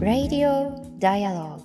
Radio Dialogue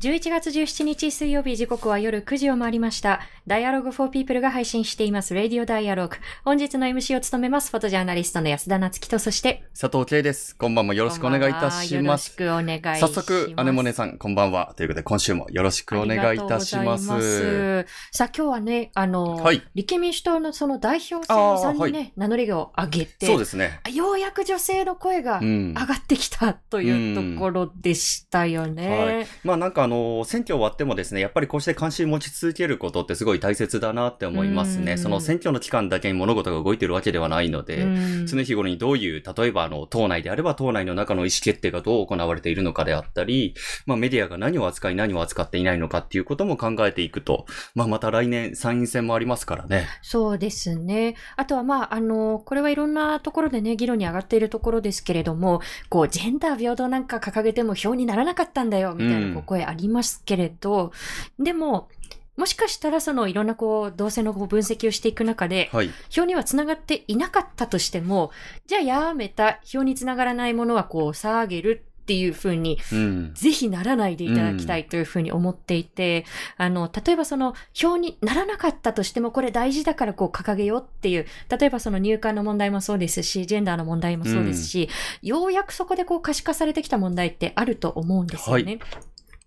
11月17日水曜日時刻は夜9時を回りました。Dialogue for People が配信しています Radio Dialogue。本日の MC を務めますフォトジャーナリストの安田夏樹と、そして佐藤慶です。こんばんもよろしくお願いいたします。よろしくお願いします。早速、姉もねさん、こんばんは。ということで、今週もよろしくお願いいたします。ますさあ、今日はね、あの、はい、立憲民主党のその代表選さんにね、はい、名乗りを上げて、そうですね。ようやく女性の声が上がってきたというところでしたよね。うんはい、まあなんかあの、選挙終わってもですね、やっぱりこうして関心持ち続けることってすごい大切だなって思いますね。その選挙の期間だけに物事が動いてるわけではないので、常日頃にどういう、例えばあの、党内であれば党内の中の意思決定がどう行われているのかであったり、まあメディアが何を扱い何を扱っていないのかっていうことも考えていくと、まあまた来年参院選もありますからね。そうですね。あとはまあ、あの、これはいろんなところでね、議論に上がっているところですけれども、こう、ジェンダー平等なんか掲げても票にならなかったんだよ、みたいな声ありますけれど、うん、でも、もしかしたらそのいろんなこう、動線のこう分析をしていく中で、はい、表には繋がっていなかったとしても、じゃあやめた、表に繋がらないものはこう、下げるっていうふうに、うん、ぜひならないでいただきたいというふうに思っていて、うん、あの、例えばその表にならなかったとしても、これ大事だからこう掲げようっていう、例えばその入管の問題もそうですし、ジェンダーの問題もそうですし、うん、ようやくそこでこう可視化されてきた問題ってあると思うんですよね。はい。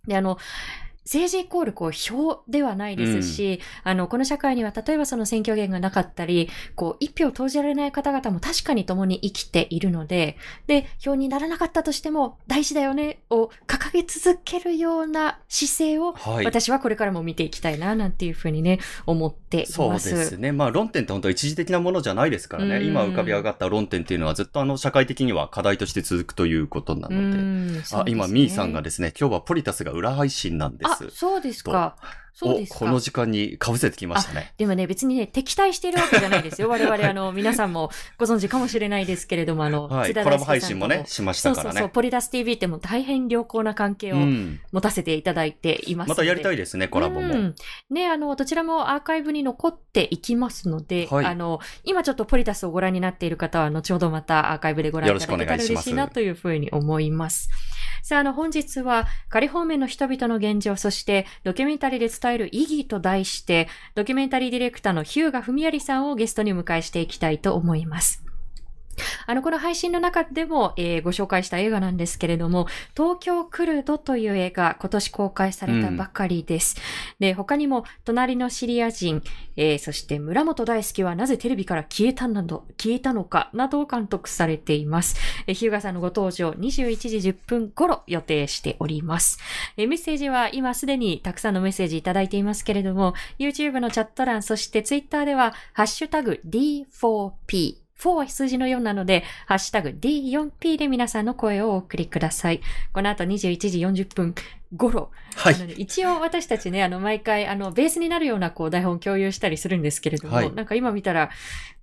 で、あの、政治イコールこう票ではないですし、うん、あの、この社会には例えばその選挙権がなかったり、こう、一票投じられない方々も確かに共に生きているので、で、票にならなかったとしても大事だよねを掲げ続けるような姿勢を、はい、私はこれからも見ていきたいな、なんていうふうにね、思っています。そうですね。まあ論点って本当一時的なものじゃないですからね。今浮かび上がった論点っていうのはずっとあの社会的には課題として続くということなので。でね、あ、今、ミーさんがですね、今日はポリタスが裏配信なんです。そうですか。そうですか。この時間に被せてきましたね。でもね、別にね、敵対しているわけじゃないですよ。我々、あの、皆さんもご存知かもしれないですけれども、あの、はい、コラボ配信もね、しましたからね。そうそうそう、ポリダス TV っても大変良好な関係を持たせていただいています、うん、またやりたいですね、コラボも。うん、ね、あの、どちらもアーカイブに残っていきますので、はい、あの、今ちょっとポリダスをご覧になっている方は、後ほどまたアーカイブでご覧いただけたら嬉しいなというふうに思います。さあ、あの、本日は、仮方面の人々の現状、そして、ドキュメンタリーで伝える意義と題して、ドキュメンタリーディレクターの日向文有さんをゲストにお迎えしていきたいと思います。あの、この配信の中でも、えー、ご紹介した映画なんですけれども、東京クルドという映画、今年公開されたばかりです。うん、で、他にも、隣のシリア人、えー、そして村本大輔はなぜテレビから消えたなど、消えたのか、などを監督されています。えー、ヒューガさんのご登場、21時10分頃予定しております。えー、メッセージは今すでにたくさんのメッセージいただいていますけれども、YouTube のチャット欄、そして Twitter では、ハッシュタグ D4P 4は数字の4なので、ハッシュタグ D4P で皆さんの声をお送りください。この後21時40分頃。はい。一応私たちね、あの、毎回、あの、ベースになるような、こう、台本共有したりするんですけれども、はい、なんか今見たら、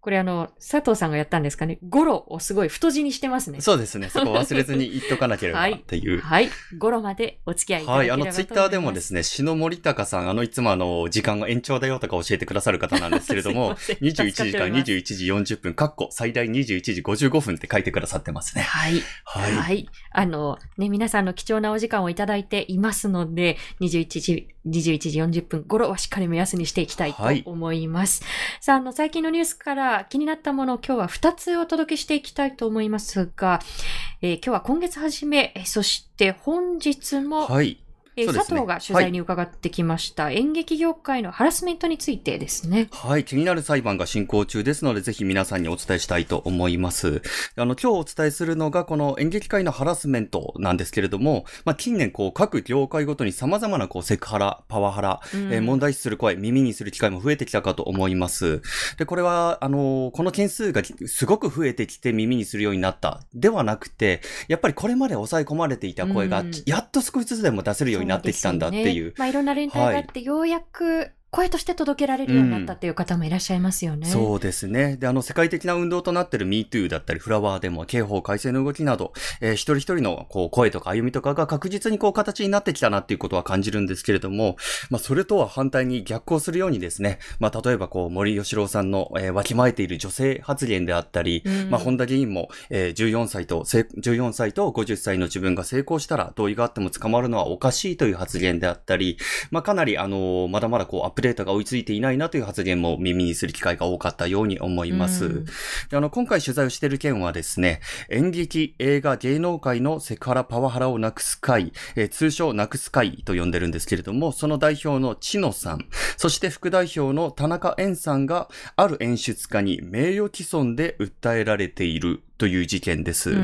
これあの、佐藤さんがやったんですかね。ゴロをすごい太字にしてますね。そうですね。そこ忘れずに言っとかなければっていう。はい。ゴロまでお付き合いいただければと思います。はい。あの、ツイッターでもですね、篠森高さん、あの、いつもあの、時間が延長だよとか教えてくださる方なんですけれども、21時から21時40分、かっこ最大21時55分って書いてくださってますね。はい。はい。はい。あの、ね、皆さんの貴重なお時間をいただいていますので、21時、21時40分頃はしっかり目安にしていきたいと思います。はい、さあ、あの、最近のニュースから気になったものを今日は2つお届けしていきたいと思いますが、えー、今日は今月初め、そして本日も、はい。えー、佐藤が取材に伺ってきました、はい、演劇業界のハラスメントについてですね。はい、気になる裁判が進行中ですので、ぜひ皆さんにお伝えしたいと思います。あの、今日お伝えするのが、この演劇界のハラスメントなんですけれども、まあ、近年、こう、各業界ごとに様々な、こう、セクハラ、パワハラ、うん、えー、問題視する声、耳にする機会も増えてきたかと思います。で、これは、あの、この件数がすごく増えてきて耳にするようになった。ではなくて、やっぱりこれまで抑え込まれていた声が、やっと少しずつでも出せるようになってきたんだっていう。まあ、いろんな連帯があって、はい、ようやく声として届けられるようになったっていう方もいらっしゃいますよね。うん、そうですね。で、あの、世界的な運動となっている MeToo だったり、フラワーでも、刑法改正の動きなど、えー、一人一人の、こう、声とか歩みとかが確実にこう、形になってきたなっていうことは感じるんですけれども、まあ、それとは反対に逆行するようにですね、まあ、例えばこう、森吉郎さんの、えー、わきまえている女性発言であったり、うん、まあ、本田議員も、えー、14歳と、14歳と50歳の自分が成功したら、同意があっても捕まるのはおかしいという発言であったり、まあ、かなり、あのまだまだこう、アップデートが追いついていないなという発言も耳にする機会が多かったように思います。うん、あの、今回取材をしている件はですね、演劇、映画、芸能界のセクハラ、パワハラをなくす会、えー、通称なくす会と呼んでるんですけれども、その代表の千野さん、そして副代表の田中円さんが、ある演出家に名誉毀損で訴えられているという事件です。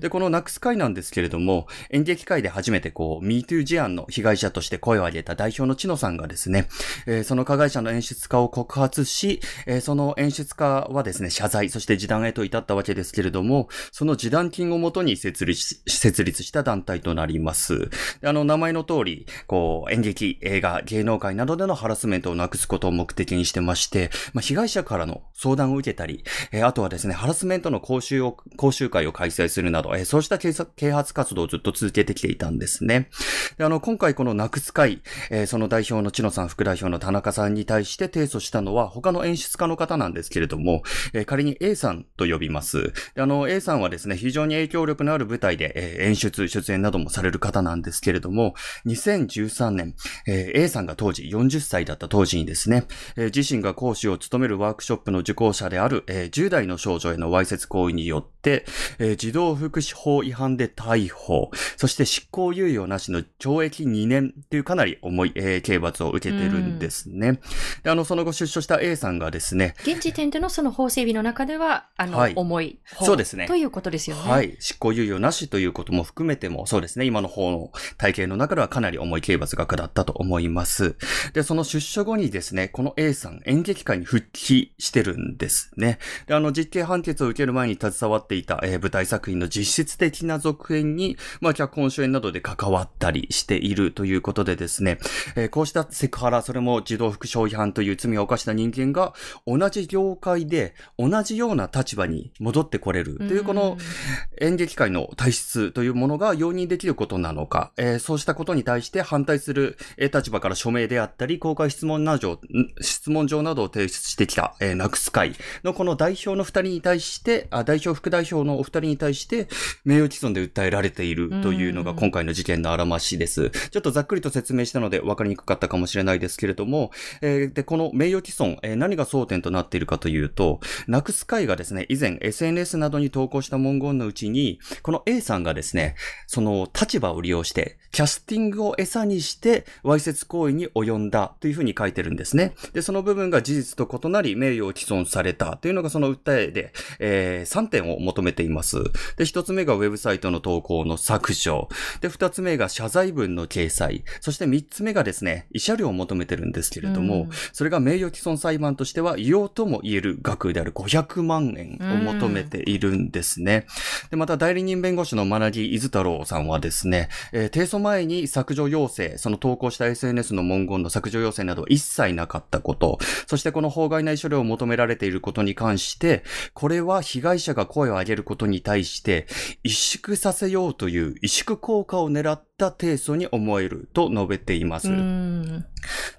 で、このなくす会なんですけれども、演劇界で初めてこう、MeToo 事案の被害者として声を上げた代表の千野さんがですね、えー、その加害者の演出家を告発し、えー、その演出家はですね、謝罪、そして示談へと至ったわけですけれども、その示談金をもとに設立設立した団体となります。あの、名前の通り、こう、演劇、映画、芸能界などでのハラスメントをなくすことを目的にしてまして、まあ、被害者からの相談を受けたり、えー、あとはですね、ハラスメントの講習を講習会を開催するなど、えー、そうした啓発活動をずっと続けてきていたんですね。であの、今回このなくす会、えー、その代表の千野さん、副代表の田中さんに対して提訴したのは他の演出家の方なんですけれども、えー、仮に A さんと呼びます。であの、A さんはですね、非常に影響力のある舞台で、えー、演出、出演などもされる方なんですけれども、2013年、えー、A さんが当時40歳だった当時にですね、えー、自身が講師を務めるワークショップの受講者である、えー、10代の少女へのわいせつ行為によって、えー、児童福祉法違反で逮捕、そして執行猶予なしの懲役2年というかなり重い、えー、刑罰を受けてるんですね。で、あの、その後出所した A さんがですね、現時点でのその法整備の中では、あの、はい、重いそうですね。ということですよね。はい。執行猶予なしということも含めても、そうですね。今の法の体系の中ではかなり重い刑罰が下ったと思います。で、その出所後にですね、この A さん、演劇界に復帰してるんですね。で、あの、実刑判決を受ける前に携わっていた、えー、舞台作品の実質的な続編に、まあ、脚本主演などで関わったりしているということでですね、えー、こうしたセクハラ、それも児童福祉法違反という罪を犯した人間が、同じ業界で同じような立場に戻ってこれる。という、この演劇界の体質というものが容認できることなのか、えー、そうしたことに対して反対する、えー、立場から署名であったり、公開質問など、質問状などを提出してきた、えー、ナクス会のこの代表の二人に対して、あ代表副代表のお二人に対して、名誉毀損で訴えられているというのが今回の事件のあらましです。ちょっとざっくりと説明したので分かりにくかったかもしれないですけれども、えー、で、この名誉毀損、えー、何が争点となっているかというと、ナクス会がですね、以前 SNS などに投稿した文言のうちに、この A さんがですね、その立場を利用して、キャスティングを餌にして、わいせつ行為に及んだというふうに書いてるんですね。で、その部分が事実と異なり、名誉を毀損されたというのがその訴えで、えー、3点を求めています。で、1つ目がウェブサイトの投稿の削除。で、2つ目が謝罪文の掲載。そして3つ目がですね、慰謝料を求めてるんですけれども、それが名誉毀損裁判としては、異様とも言える額である500万円を求めているんですね。で、また代理人弁護士のマナギ伊豆太郎さんはですね、えー、提訴前に削除要請、その投稿した SNS の文言の削除要請など一切なかったこと、そしてこの法外な慰謝料を求められていることに関して、これは被害者が声を上げることに対して、萎縮させようという萎縮効果を狙った提訴に思えると述べています。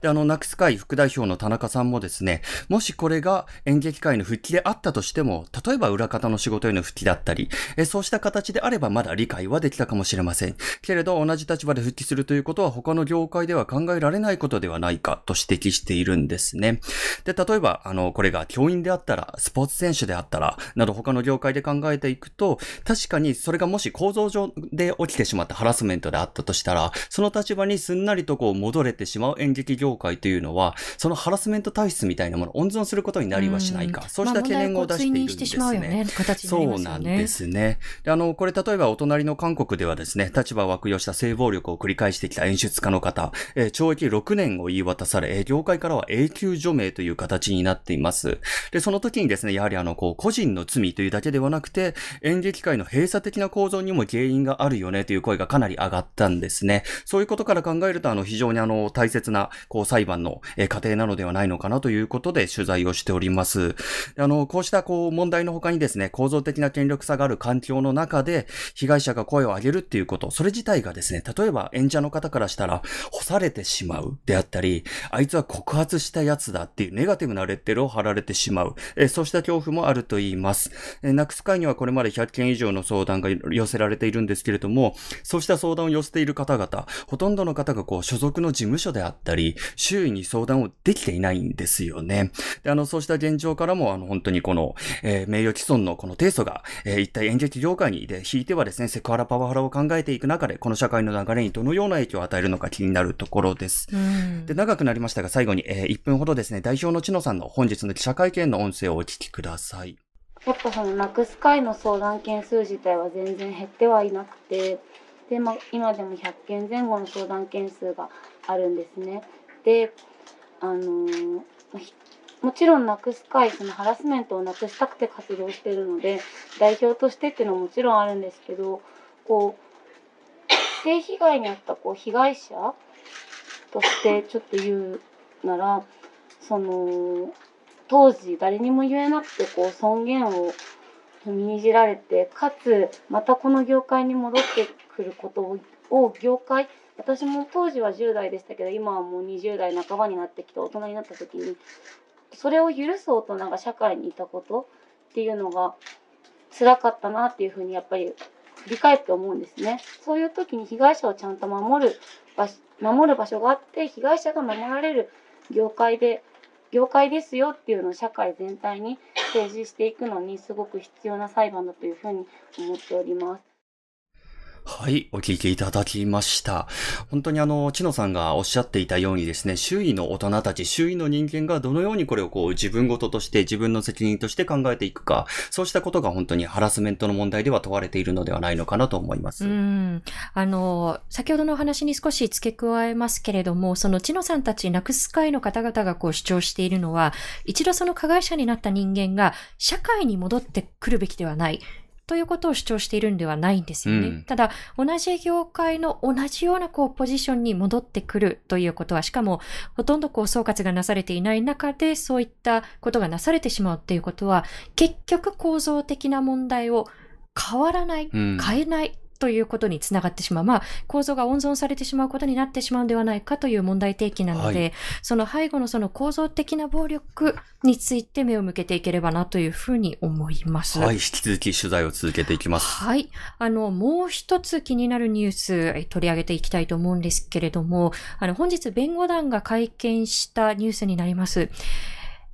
で、あの、ナクス会副代表の田中さんもですね、もしこれが演劇界の復帰であったとしても、例えば裏方の仕事への復帰だったり、えそうした形であればまだ理解はできたかもしれません。けれど、同じ立場で復帰するということは他の業界では考えられないことではないかと指摘しているんですね。で、例えば、あの、これが教員であったら、スポーツ選手であったら、など他の業界で考えていくと、確かにそれがもし構造上で起きてしまったハラスメントであったとしたら、その立場にすんなりとこう戻れてしまう演劇業界というのは、そのハラスメント体質みたいなものを温存することになりはしないか、そうした懸念を出しているんですね。ねそうなんですね。であの、これ例えばお隣の韓国ではですね、立場を悪用した性暴力を繰り返してきた演出家の方、えー、懲役6年を言い渡され、業界からは永久除名という形になっています。で、その時にですね、やはりあの、こう、個人の罪というだけでではなくて、演劇界の閉鎖的な構造にも原因があるよねという声がかなり上がったんですね。そういうことから考えると、あの、非常にあの、大切な、こう、裁判の、えー、過程なのではないのかなということで取材をしております。あの、こうした、こう、問題の他にですね、構造的な権力差がある環境の中で、被害者が声を上げるっていうこと、それ自体がですね、例えば演者の方からしたら、干されてしまうであったり、あいつは告発したやつだっていうネガティブなレッテルを貼られてしまう、えー、そうした恐怖もあると言います。えー、クス会にはこれまで100件以上の相談が寄せられているんですけれども、そうした相談を寄せている方々、ほとんどの方がこう、所属の事務所であったり、周囲に相談をできていないんですよね。で、あの、そうした現状からも、あの、本当にこの、えー、名誉毀損のこの提訴が、えー、一体演劇業界にで、引いてはですね、セクハラパワハラを考えていく中で、この社会の流れにどのような影響を与えるのか気になるところです。で、長くなりましたが、最後に、えー、1分ほどですね、代表の知野さんの本日の記者会見の音声をお聞きください。やっぱそのなくす会の相談件数自体は全然減ってはいなくて、で、まあ、今でも100件前後の相談件数があるんですね。で、あのー、もちろんなくす会、そのハラスメントをなくしたくて活動してるので、代表としてっていうのはもちろんあるんですけど、こう、性被害に遭ったこう被害者としてちょっと言うなら、その、当時誰にも言えなくてこう尊厳を踏みにじられてかつまたこの業界に戻ってくることを業界私も当時は10代でしたけど今はもう20代半ばになってきて大人になった時にそれを許す大人が社会にいたことっていうのが辛かったなっていうふうにやっぱり振り返って思うんですね。そういう時に被害者をちゃんと守る場守る場所があって被害者が守られる業界で業界ですよっていうのを社会全体に提示していくのにすごく必要な裁判だというふうに思っております。はい、お聞きいただきました。本当にあの、千野さんがおっしゃっていたようにですね、周囲の大人たち、周囲の人間がどのようにこれをこう自分事として自分の責任として考えていくか、そうしたことが本当にハラスメントの問題では問われているのではないのかなと思います。うん。あの、先ほどのお話に少し付け加えますけれども、その千野さんたちなくす会の方々がこう主張しているのは、一度その加害者になった人間が社会に戻ってくるべきではない。ということを主張しているんではないんですよね。うん、ただ、同じ業界の同じようなこうポジションに戻ってくるということは、しかもほとんどこう総括がなされていない中でそういったことがなされてしまうっていうことは、結局構造的な問題を変わらない、変えないということにつながってしまう。まあ、構造が温存されてしまうことになってしまうんではないかという問題提起なので、はい、その背後のその構造的な暴力について目を向けていければなというふうに思います。はい、引き続き取材を続けていきます。はい。あの、もう一つ気になるニュース取り上げていきたいと思うんですけれども、あの、本日弁護団が会見したニュースになります。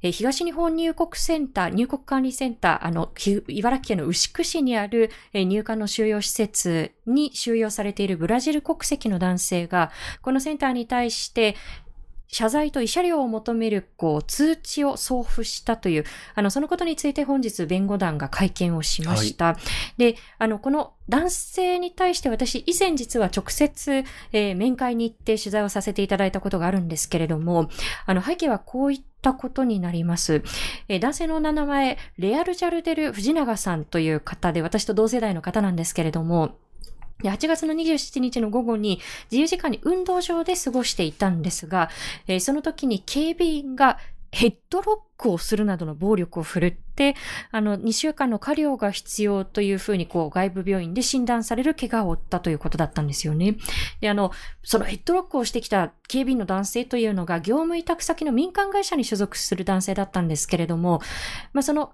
え東日本入国センター、入国管理センター、あの、茨城県の牛久市にある、え入管の収容施設に収容されているブラジル国籍の男性が、このセンターに対して、謝罪と慰謝料を求める、こう、通知を送付したという、あの、そのことについて本日弁護団が会見をしました。はい、で、あの、この男性に対して私、以前実は直接、えー、面会に行って取材をさせていただいたことがあるんですけれども、あの、背景はこういったことになります。えー、男性の名前、レアル・ジャルデル・藤永さんという方で、私と同世代の方なんですけれども、で、8月の27日の午後に自由時間に運動場で過ごしていたんですが、えー、その時に警備員がヘッドロックをするなどの暴力を振るって、あの、2週間の過料が必要というふうに、こう、外部病院で診断される怪我を負ったということだったんですよね。で、あの、そのヘッドロックをしてきた警備員の男性というのが、業務委託先の民間会社に所属する男性だったんですけれども、まあ、その、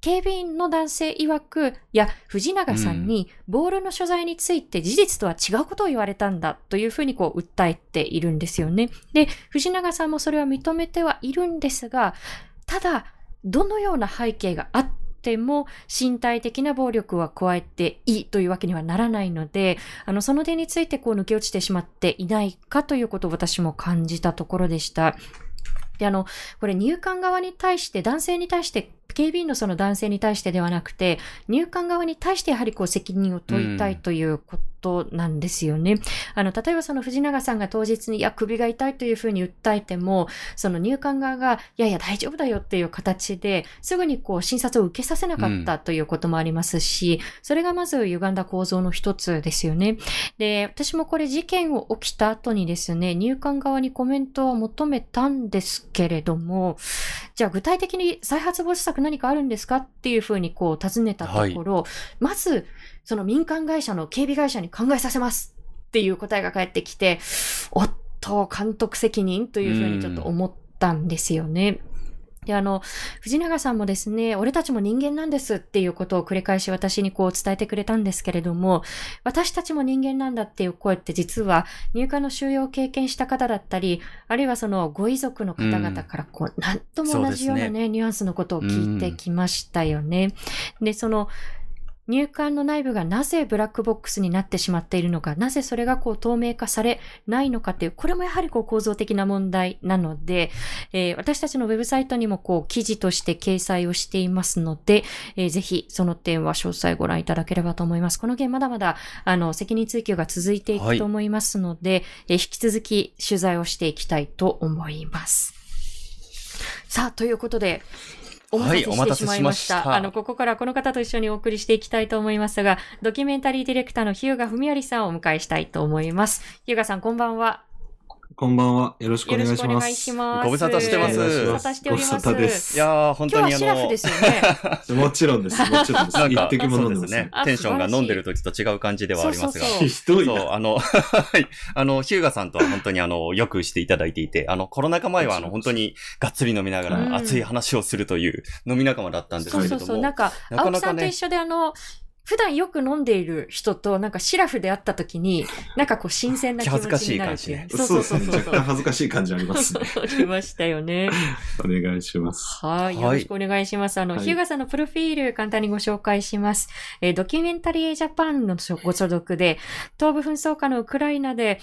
警備員の男性曰く、いや、藤永さんにボールの所在について事実とは違うことを言われたんだというふうにこう訴えているんですよね。で、藤永さんもそれは認めてはいるんですが、ただ、どのような背景があっても身体的な暴力は加えていいというわけにはならないので、あの、その点についてこう抜け落ちてしまっていないかということを私も感じたところでした。で、あの、これ入管側に対して、男性に対して警備員のその男性に対してではなくて、入管側に対してやはりこう責任を問いたいということなんですよね。あの、例えばその藤永さんが当日に、いや、首が痛いというふうに訴えても、その入管側が、いやいや、大丈夫だよっていう形で、すぐにこう、診察を受けさせなかったということもありますし、うん、それがまず歪んだ構造の一つですよね。で、私もこれ事件を起きた後にですね、入管側にコメントを求めたんですけれども、じゃあ具体的に再発防止策何かあるんですかっていうふうにこう尋ねたところ、はい、まず、その民間会社の警備会社に考えさせますっていう答えが返ってきて、おっと、監督責任というふうにちょっと思ったんですよね。で、あの、藤永さんもですね、俺たちも人間なんですっていうことを繰り返し私にこう伝えてくれたんですけれども、私たちも人間なんだっていう声って実は入管の収容を経験した方だったり、あるいはそのご遺族の方々からこう、なんとも同じようなね、ねニュアンスのことを聞いてきましたよね。で、その、入管の内部がなぜブラックボックスになってしまっているのか、なぜそれがこう透明化されないのかっていう、これもやはりこう構造的な問題なので、えー、私たちのウェブサイトにもこう記事として掲載をしていますので、えー、ぜひその点は詳細ご覧いただければと思います。この件まだまだあの責任追及が続いていくと思いますので、はい、えー、引き続き取材をしていきたいと思います。さあ、ということで、お待たせしてしまいました。はい、したあの、ここからこの方と一緒にお送りしていきたいと思いますが、ドキュメンタリーディレクターの日向文有さんをお迎えしたいと思います。日向さん、こんばんは。こんばんは。よろしくお願いします。よろしくお願いします。ご無沙汰してます。ご無沙汰しております。です。いや本当にあの、ですよね。もちろんです。もちろんです。なんか、一滴も飲んでますね。テンションが飲んでる時と違う感じではありますが。ひどいそう、あの、はい。あの、ヒューガさんとは本当にあの、よくしていただいていて、あの、コロナ禍前はあの、本当にがっつり飲みながら熱い話をするという飲み仲間だったんですけれども。そうそうそう。なんか、青木さんと一緒であの、普段よく飲んでいる人と、なんかシラフで会った時に、なんかこう新鮮な気持ちになるっていう。恥ずかしい感じね。そうそうそう若干恥ずかしい感じありますね。ありましたよね。お願いします。はい。よろしくお願いします。あの、はい、ヒューガさんのプロフィール簡単にご紹介します。えー、ドキュメンタリージャパンのご所属で、東部紛争下のウクライナで、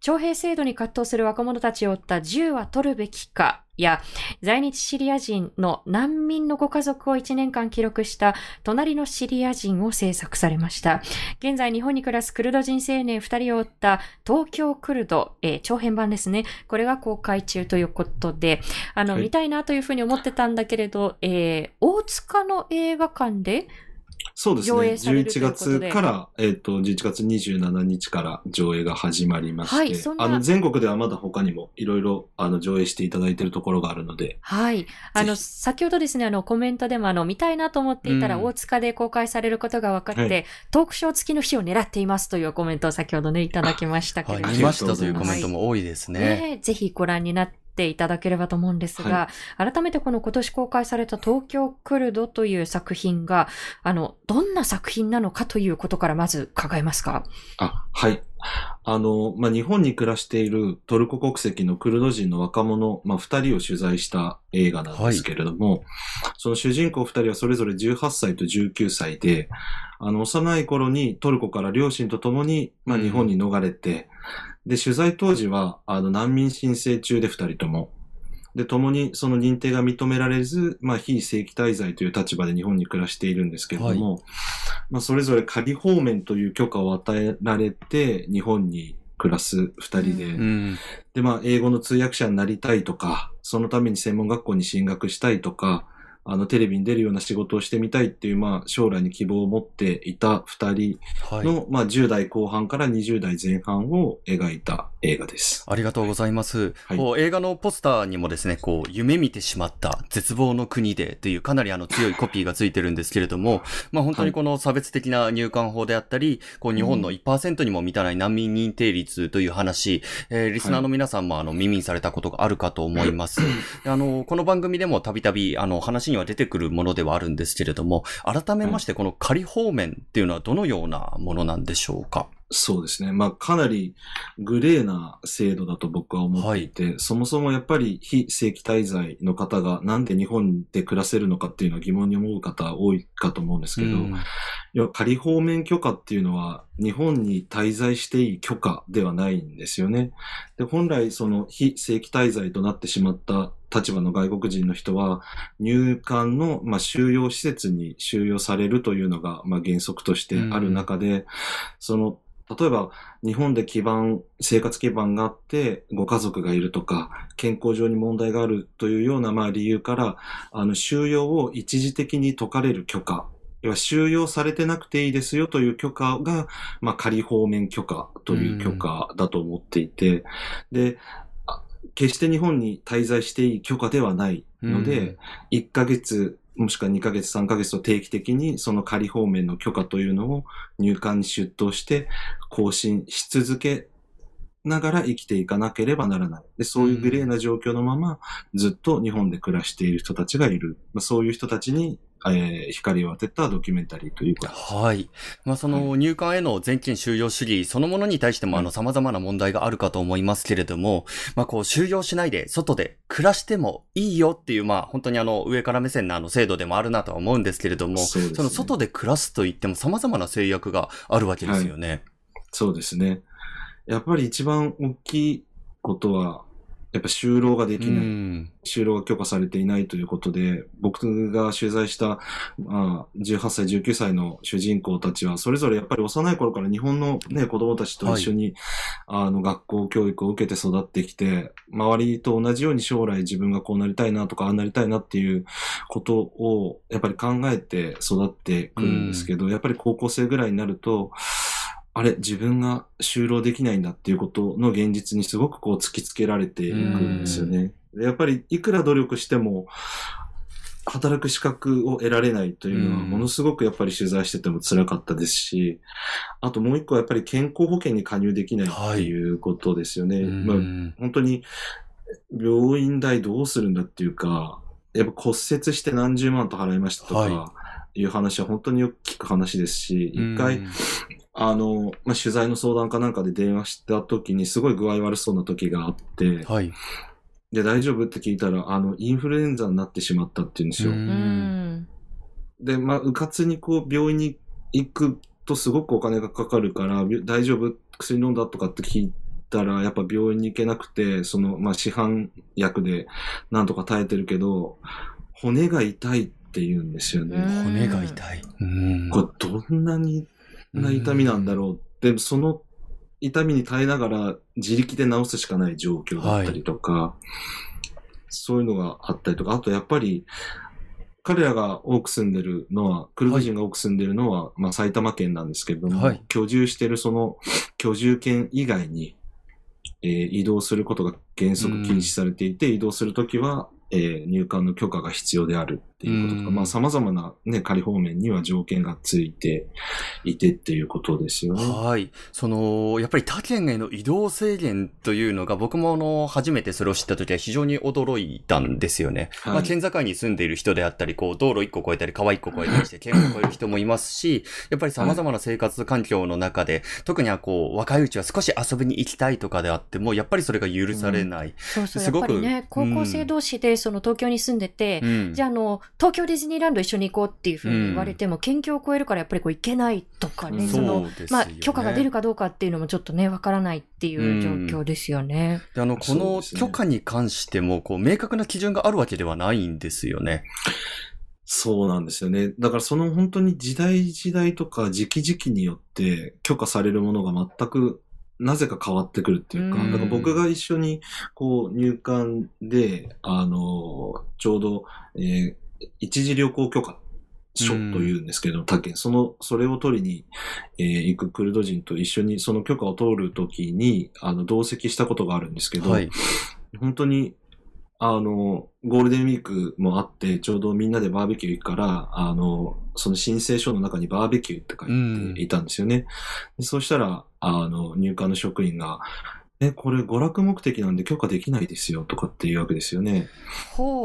徴兵制度に葛藤する若者たちを追った銃は取るべきかや、在日シリア人の難民のご家族を1年間記録した隣のシリア人を制作されました。現在日本に暮らすクルド人青年2人を追った東京クルド、えー、長編版ですね。これが公開中ということで、あの、はい、見たいなというふうに思ってたんだけれど、えー、大塚の映画館でそうですね。11月から、えっ、ー、と、11月27日から上映が始まりまして、はい、あの、全国ではまだ他にもいろいろ、あの、上映していただいているところがあるので。はい。あの、先ほどですね、あの、コメントでも、あの、見たいなと思っていたら、大塚で公開されることが分かって、はい、トークショー付きの日を狙っていますというコメントを先ほどね、いただきましたけれども。はい、見ましたというコメントも多いですね。ねぜひご覧になってていただければと思うんですが、はい、改めてこの今年公開された東京クルドという作品が、あの、どんな作品なのかということからまず伺えますか？あ、はい。あの、まあ、日本に暮らしているトルコ国籍のクルド人の若者、まあ、二人を取材した映画なんですけれども、はい、その主人公二人はそれぞれ18歳と19歳で、あの、幼い頃にトルコから両親と共に、まあ、日本に逃れて、うん、で、取材当時は、あの、難民申請中で二人とも、で、共にその認定が認められず、まあ、非正規滞在という立場で日本に暮らしているんですけれども、はい、まあ、それぞれ仮放免という許可を与えられて、日本に暮らす二人で、うん、で、まあ、英語の通訳者になりたいとか、そのために専門学校に進学したいとか、あの、テレビに出るような仕事をしてみたいっていう、まあ、将来に希望を持っていた二人の、はい、まあ、10代後半から20代前半を描いた映画です。ありがとうございます。はい、こう映画のポスターにもですね、こう、夢見てしまった絶望の国でというかなりあの強いコピーがついてるんですけれども、まあ本当にこの差別的な入管法であったり、こう日本の1%にも満たない難民認定率という話、えー、リスナーの皆さんもあの耳にされたことがあるかと思います。あの、この番組でもたびたびあの話には出てくるものではあるんですけれども、改めましてこの仮方面っていうのはどのようなものなんでしょうか、そうですね。まあ、かなりグレーな制度だと僕は思っていて、はい、そもそもやっぱり非正規滞在の方がなんで日本で暮らせるのかっていうのは疑問に思う方多いかと思うんですけど、うん、要は仮放免許可っていうのは日本に滞在していい許可ではないんですよね。で、本来その非正規滞在となってしまった立場の外国人の人は、入管の、まあ、収容施設に収容されるというのが、まあ、原則としてある中で、うん、その例えば、日本で基盤、生活基盤があって、ご家族がいるとか、健康上に問題があるというような、まあ理由から、あの、収容を一時的に解かれる許可。要は収容されてなくていいですよという許可が、まあ仮放免許可という許可だと思っていて、で、決して日本に滞在していい許可ではないので、1ヶ月もしくは2ヶ月、3ヶ月と定期的にその仮放免の許可というのを入管に出頭して更新し続けながら生きていかなければならない。で、そういうグレーな状況のままずっと日本で暮らしている人たちがいる。まあ、そういう人たちにえー、光を当てたドキュメンタリーということはい。まあ、その入管への全権収容主義そのものに対しても、あの、様々な問題があるかと思いますけれども、まあ、こう、収容しないで、外で暮らしてもいいよっていう、まあ、本当にあの、上から目線のあの、制度でもあるなとは思うんですけれども、そ、ね,、の外で暮らすといっても様々な制約があるわけですよね。はい、そうですね。やっぱり一番大きいことは、やっぱ就労ができない。就労が許可されていないということで、僕が取材した、まあ、18歳、19歳の主人公たちは、それぞれやっぱり幼い頃から日本のね、子供たちと一緒に、はい、あの、学校教育を受けて育ってきて、周りと同じように将来自分がこうなりたいなとか、ああなりたいなっていうことを、やっぱり考えて育ってくるんですけど、やっぱり高校生ぐらいになると、あれ、自分が就労できないんだっていうことの現実にすごくこう突きつけられていくんですよね。やっぱりいくら努力しても、働く資格を得られないというのは、ものすごくやっぱり取材してても辛かったですし、あともう一個はやっぱり健康保険に加入できないっていうことですよね。はい、まあ、本当に病院代どうするんだっていうか、やっぱ骨折して何十万と払いましたとか、い。う話は本当によく聞く話ですし、一回、あの、まあ、取材の相談かなんかで電話した時にすごい具合悪そうな時があって、はい。で、大丈夫って聞いたら、あの、インフルエンザになってしまったって言うんですよ。で、まあ、うかつにこう、病院に行くとすごくお金がかかるから、大丈夫？薬飲んだとかって聞いたら、やっぱ病院に行けなくて、その、まあ、市販薬でなんとか耐えてるけど、骨が痛いって言うんですよね。骨が痛い。これどんなにな痛みなんだろう。で、その痛みに耐えながら自力で治すしかない状況だったりとか、はい、そういうのがあったりとか、あとやっぱり、彼らが多く住んでるのは、クルド人が多く住んでるのは、はい、まあ埼玉県なんですけれども、はい、居住してるその居住権以外に、えー、移動することが原則禁止されていて、移動するときは、えー、入管の許可が必要であるっていうこととか、まあ様々なね、仮方面には条件がついていてっていうことですよね。はい。その、やっぱり他県への移動制限というのが僕もあの、初めてそれを知った時は非常に驚いたんですよね。はい、まあ県境に住んでいる人であったり、こう道路一個越えたり川一個越えたりして県を越える人もいますし、やっぱり様々な生活環境の中で、はい、特にはこう若いうちは少し遊びに行きたいとかであっても、やっぱりそれが許されない。うん、そうそう、すごく。ね、高校生同士でその東京に住んでて、うん、じゃああの、東京ディズニーランド一緒に行こうっていうふうに言われても、うん、県境を越えるからやっぱりこう行けないとかね、その、まあ、許可が出るかどうかっていうのもちょっとね、わからないっていう状況ですよね。で、あの、この許可に関しても、こう、明確な基準があるわけではないんですよね。そうなんですよね。だからその本当に時代時代とか時期時期によって許可されるものが全くなぜか変わってくるっていうか、だから僕が一緒にこう入管で、あの、ちょうど、えー、一時旅行許可書というんですけど、他県、その、それを取りに、えー、行くクルド人と一緒にその許可を取るときに、あの、同席したことがあるんですけど、はい、本当に、あの、ゴールデンウィークもあって、ちょうどみんなでバーベキュー行くから、あの、その申請書の中にバーベキューって書いていたんですよね。うん、そうしたら、あの、入管の職員が、え、これ娯楽目的なんで許可できないですよとかっていうわけですよね。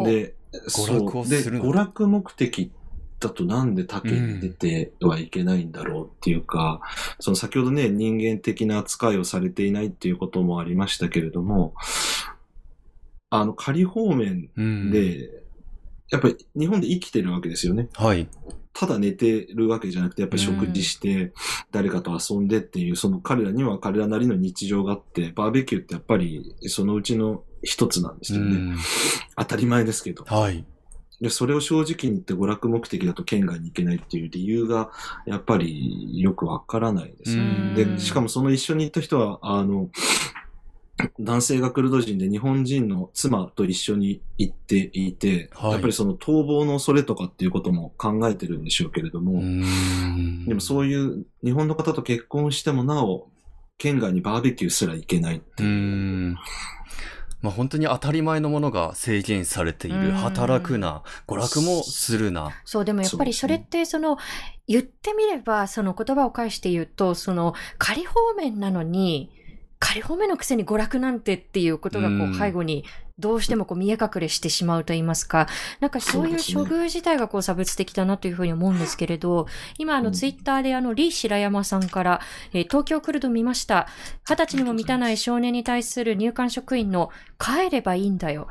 で、娯楽をするで、娯楽目的っだとなんで他県に出てはいけないんだろうっていうか、うん、その先ほどね、人間的な扱いをされていないっていうこともありましたけれども、あの、仮方面で、うん、やっぱり日本で生きてるわけですよね。はい。ただ寝てるわけじゃなくて、やっぱり食事して、誰かと遊んでっていう、その彼らには彼らなりの日常があって、バーベキューってやっぱりそのうちの一つなんですよね。当たり前ですけど。はい。で、それを正直に言って娯楽目的だと県外に行けないっていう理由が、やっぱりよくわからないですよね。で、しかもその一緒に行った人は、あの、男性がクルド人で日本人の妻と一緒に行っていて、はい、やっぱりその逃亡の恐れとかっていうことも考えてるんでしょうけれども、でもそういう日本の方と結婚してもなお、県外にバーベキューすら行けないっていう。うまあ、本当に当たり前のものが制限されている。働くな、娯楽もするな。そう、でもやっぱりそれってその、言ってみれば、その言葉を返して言うと、その仮方面なのに、仮褒めのくせに娯楽なんてっていうことがこう背後にどうしてもこう見え隠れしてしまうと言いますか、なんかそういう処遇自体がこう差別的だなというふうに思うんですけれど、今あのツイッターであのリー白山さんから、えー、東京来ると見ました。二十歳にも満たない少年に対する入管職員の帰ればいいんだよ。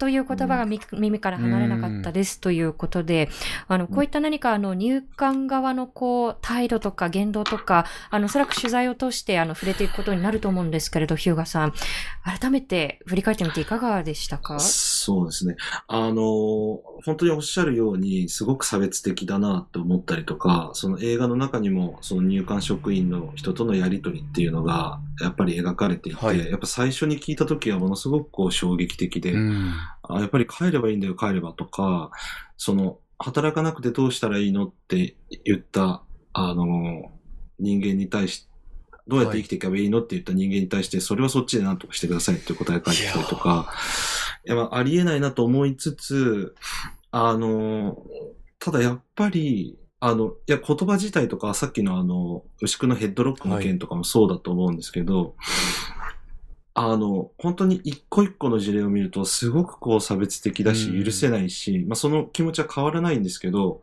という言葉が耳から離れなかったですということで、あの、こういった何かあの入管側のこう態度とか言動とか、あの、おそらく取材を通してあの触れていくことになると思うんですけれど、日向さん、改めて振り返ってみていかがでしたか？そうですね。あの、本当におっしゃるように、すごく差別的だなと思ったりとか、その映画の中にも、その入管職員の人とのやりとりっていうのが、やっぱり描かれていて、はい、やっぱ最初に聞いた時はものすごくこう衝撃的で、うんあやっぱり帰ればいいんだよ、帰ればとか、その、働かなくてどうしたらいいのって言った、あの、人間に対して、どうやって生きていけばいいのって言った人間に対して、それはそっちで何とかしてくださいっていう答えが返ってきたりとか、い。やありえないなと思いつつ、あの、ただやっぱり、あの、いや、言葉自体とか、さっきのあの、牛久のヘッドロックの件とかもそうだと思うんですけど、はいあの、本当に一個一個の事例を見ると、すごくこう差別的だし、許せないし、まあその気持ちは変わらないんですけど、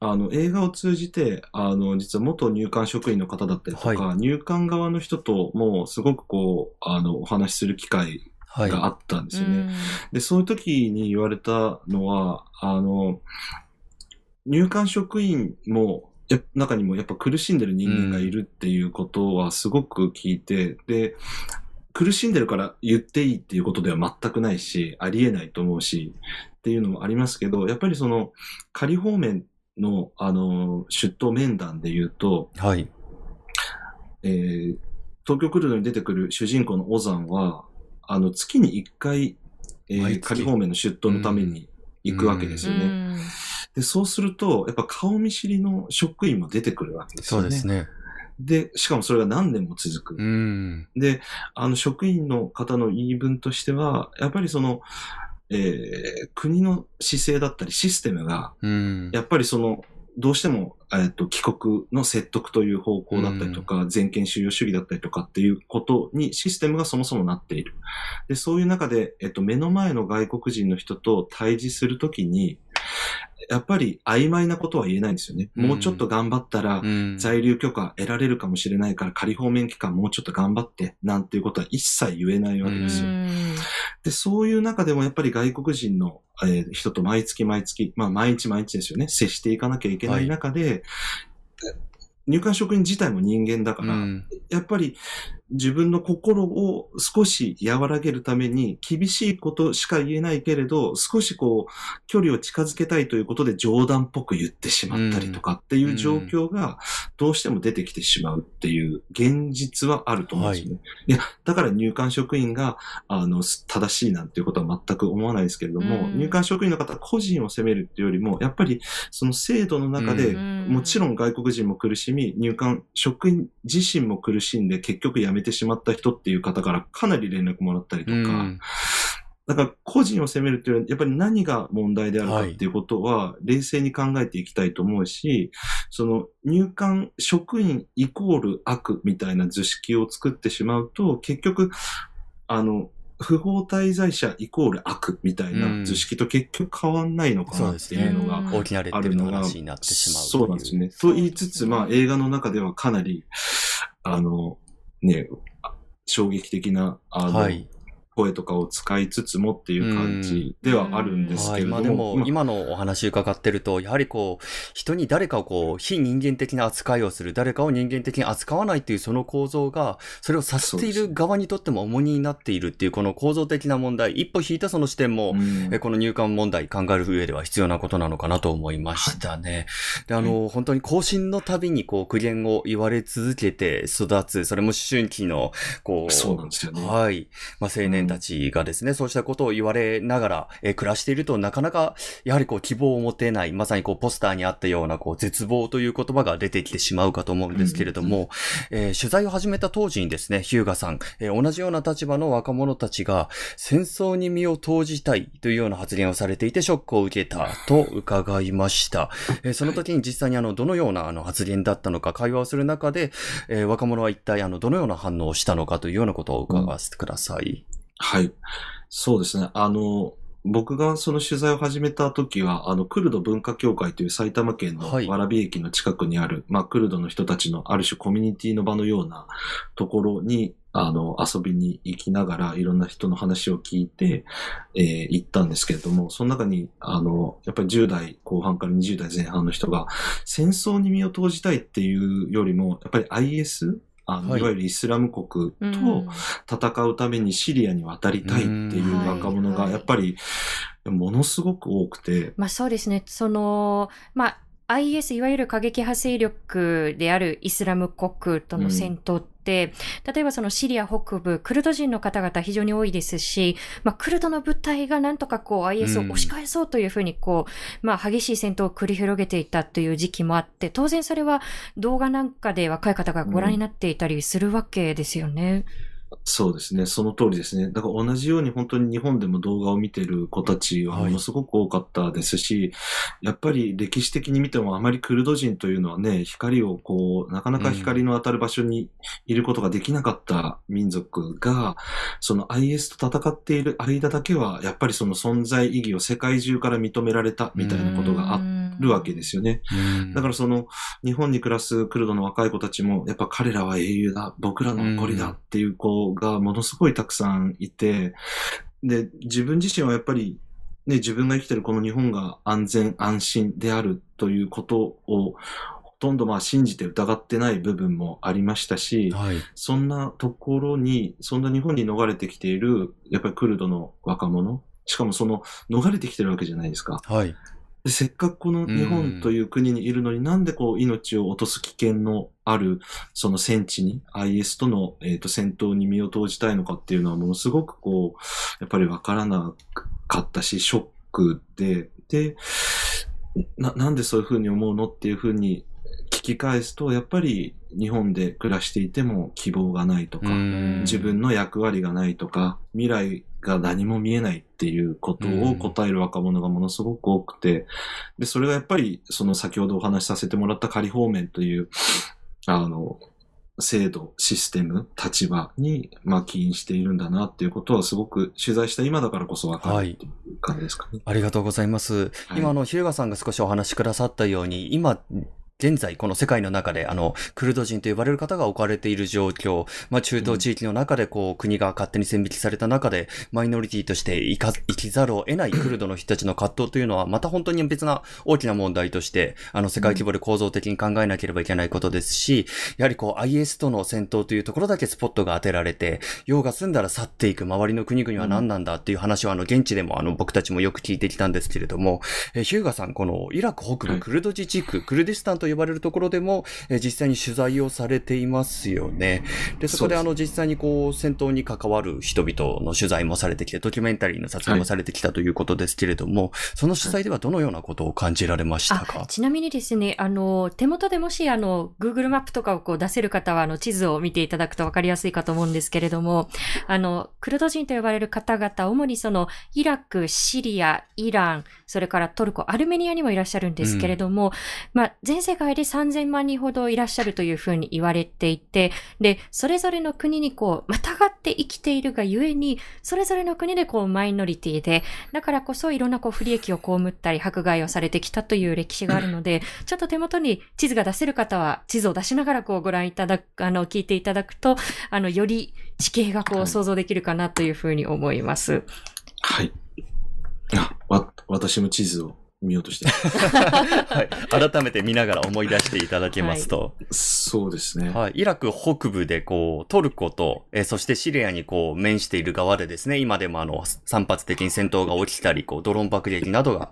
あの、映画を通じて、あの、実は元入管職員の方だったりとか、はい、入管側の人ともすごくこう、あの、お話しする機会があったんですよね。はい、で、そういう時に言われたのは、あの、入管職員も、中にもやっぱ苦しんでる人間がいるっていうことはすごく聞いて、で、苦しんでるから言っていいっていうことでは全くないし、ありえないと思うし、っていうのもありますけど、やっぱりその、仮方面の、あの、出頭面談で言うと、はい。えー、東京来るのに出てくる主人公の小山は、あの、月に一回、えー、仮方面の出頭のために行くわけですよね。で、そうすると、やっぱ顔見知りの職員も出てくるわけですよね。そうですね。で、しかもそれが何年も続く。うん、で、あの職員の方の言い分としては、やっぱりその、えー、国の姿勢だったりシステムが、やっぱりその、どうしても、えっと、帰国の説得という方向だったりとか、全権収容主義だったりとかっていうことにシステムがそもそもなっている。で、そういう中で、えっと、目の前の外国人の人と対峙するときに、やっぱり曖昧なことは言えないんですよね。もうちょっと頑張ったら、在留許可得られるかもしれないから、仮放免期間もうちょっと頑張って、なんていうことは一切言えないわけですよ。で、そういう中でもやっぱり外国人の、えー、人と毎月毎月、まあ毎日毎日ですよね、接していかなきゃいけない中で、はい。入管職員自体も人間だから、うん、やっぱり自分の心を少し和らげるために厳しいことしか言えないけれど、少しこう、距離を近づけたいということで冗談っぽく言ってしまったりとかっていう状況がどうしても出てきてしまうっていう現実はあると思うんですよね。はい、いや、だから入管職員が、あの、正しいなんていうことは全く思わないですけれども、入管職員の方個人を責めるっていうよりも、やっぱりその制度の中で、もちろん外国人も苦しみ、入管職員自身も苦しんで結局辞めてしまった人っていう方からかなり連絡もらったりとか、うん、だから個人を責めるっていうのは、やっぱり何が問題であるかっていうことは、冷静に考えていきたいと思うし、はい、その入管職員イコール悪みたいな図式を作ってしまうと、結局、あの、不法滞在者イコール悪みたいな図式と結局変わんないのかなっていうのが大きなレッテルの話になってしまうそうなんですね。と言いつつ、まあ映画の中ではかなり、あの、ね、衝撃的な、あの、はい、声とかを使いつつもっていう感じではあるんですけれども。はい、まあでも、今のお話伺ってると、やはりこう、人に誰かをこう、非人間的な扱いをする、誰かを人間的に扱わないっていうその構造が、それをさせている側にとっても重荷になっているっていう、この構造的な問題、一歩引いたその視点も、えこの入管問題考える上では必要なことなのかなと思いましたね。はい、で、あの、本当に更新のたびにこう、苦言を言われ続けて育つ、それも思春期の、こう、そうなんですよね。はい。まあ青年たちがですね、そうしたことを言われながら、えー、暮らしているとなかなか、やはりこう希望を持てない、まさにこうポスターにあったようなこう絶望という言葉が出てきてしまうかと思うんですけれども、うんえー、取材を始めた当時にですね、ヒューガさん、えー、同じような立場の若者たちが戦争に身を投じたいというような発言をされていてショックを受けたと伺いました。えー、その時に実際にあの、どのようなあの発言だったのか会話をする中で、えー、若者は一体あの、どのような反応をしたのかというようなことを伺わせてください。うんはい。そうですね。あの、僕がその取材を始めた時は、あの、クルド文化協会という埼玉県の蕨駅の近くにある、はい、まあ、クルドの人たちのある種コミュニティの場のようなところに、あの、遊びに行きながら、いろんな人の話を聞いて、えー、行ったんですけれども、その中に、あの、やっぱり10代後半から20代前半の人が、戦争に身を投じたいっていうよりも、やっぱり IS あの、はい、いわゆるイスラム国と戦うためにシリアに渡りたいっていう若者が、やっぱり、ものすごく多くて。まあそうですね。その、まあ、IS、いわゆる過激派勢力であるイスラム国との戦闘って、うん、例えばそのシリア北部、クルド人の方々非常に多いですし、まあ、クルドの部隊がなんとかこう IS を押し返そうというふうにこう、うん、まあ、激しい戦闘を繰り広げていたという時期もあって、当然それは動画なんかで若い方がご覧になっていたりするわけですよね。うんそうですね。その通りですね。だから同じように本当に日本でも動画を見てる子たちはものすごく多かったですし、はい、やっぱり歴史的に見てもあまりクルド人というのはね、光をこう、なかなか光の当たる場所にいることができなかった民族が、うん、その IS と戦っている間だけは、やっぱりその存在意義を世界中から認められたみたいなことがあるわけですよね。だからその、日本に暮らすクルドの若い子たちも、やっぱ彼らは英雄だ、僕らの誇りだっていう、こう、がものすごいたくさんいて、で、自分自身はやっぱり、ね、自分が生きてるこの日本が安全安心であるということを、ほとんどまあ信じて疑ってない部分もありましたし、はい、そんなところに、そんな日本に逃れてきている、やっぱりクルドの若者、しかもその逃れてきてるわけじゃないですか。はい。せっかくこの日本という国にいるのに、なんでこう命を落とす危険のある、その戦地に IS との、えー、と戦闘に身を投じたいのかっていうのはものすごくこう、やっぱりわからなかったし、ショックで、で、な、なんでそういうふうに思うのっていうふうに聞き返すと、やっぱり日本で暮らしていても希望がないとか、自分の役割がないとか、未来が何も見えないっていうことを答える若者がものすごく多くて、で、それがやっぱり、その先ほどお話しさせてもらった仮放免という、あの、制度、システム、立場に、まあ、起因しているんだなっていうことはすごく取材した今だからこそわかるっていう感じですかね、はい。ありがとうございます。はい、今、あの、ひるがさんが少しお話しくださったように、今、現在、この世界の中で、あの、クルド人と呼ばれる方が置かれている状況、まあ、中東地域の中で、こう、国が勝手に線引きされた中で、マイノリティとして生か、生きざるを得ないクルドの人たちの葛藤というのは、また本当に別な大きな問題として、あの、世界規模で構造的に考えなければいけないことですし、やはりこう、IS との戦闘というところだけスポットが当てられて、用が済んだら去っていく周りの国々は何なんだっていう話は、あの、現地でも、あの、僕たちもよく聞いてきたんですけれども、えヒューガさん、この、イラク北部クルド自治区、クルディスタンと呼ばれるところでも、え実際に取材をされていますよね。で、そこであの実際にこう戦闘に関わる人々の取材もされてきて、ドキュメンタリーの撮影もされてきたということですけれども、はい、その取材ではどのようなことを感じられましたか？ちなみにですね、あの、手元でもしあの、Google マップとかをこう出せる方はあの、地図を見ていただくとわかりやすいかと思うんですけれども、あの、クルド人と呼ばれる方々、主にその、イラク、シリア、イラン、それからトルコ、アルメニアにもいらっしゃるんですけれども、うん、まあ、全世世界で3000万人ほどいらっしゃるというふうに言われていて、で、それぞれの国にこう、またがって生きているがゆえに、それぞれの国でこう、マイノリティで、だからこそいろんなこう、不利益を被ったり、迫害をされてきたという歴史があるので、ちょっと手元に地図が出せる方は、地図を出しながらこう、ご覧いただく、あの、聞いていただくと、あの、より地形がこう、想像できるかなというふうに思います。はい。あ、わ、私も地図を見ようとして はい。改めて見ながら思い出していただけますと。はい、そうですね。はい。イラク北部でこう、トルコと、えー、そしてシリアにこう、面している側でですね、今でもあの、散発的に戦闘が起きたり、こう、ドローン爆撃などが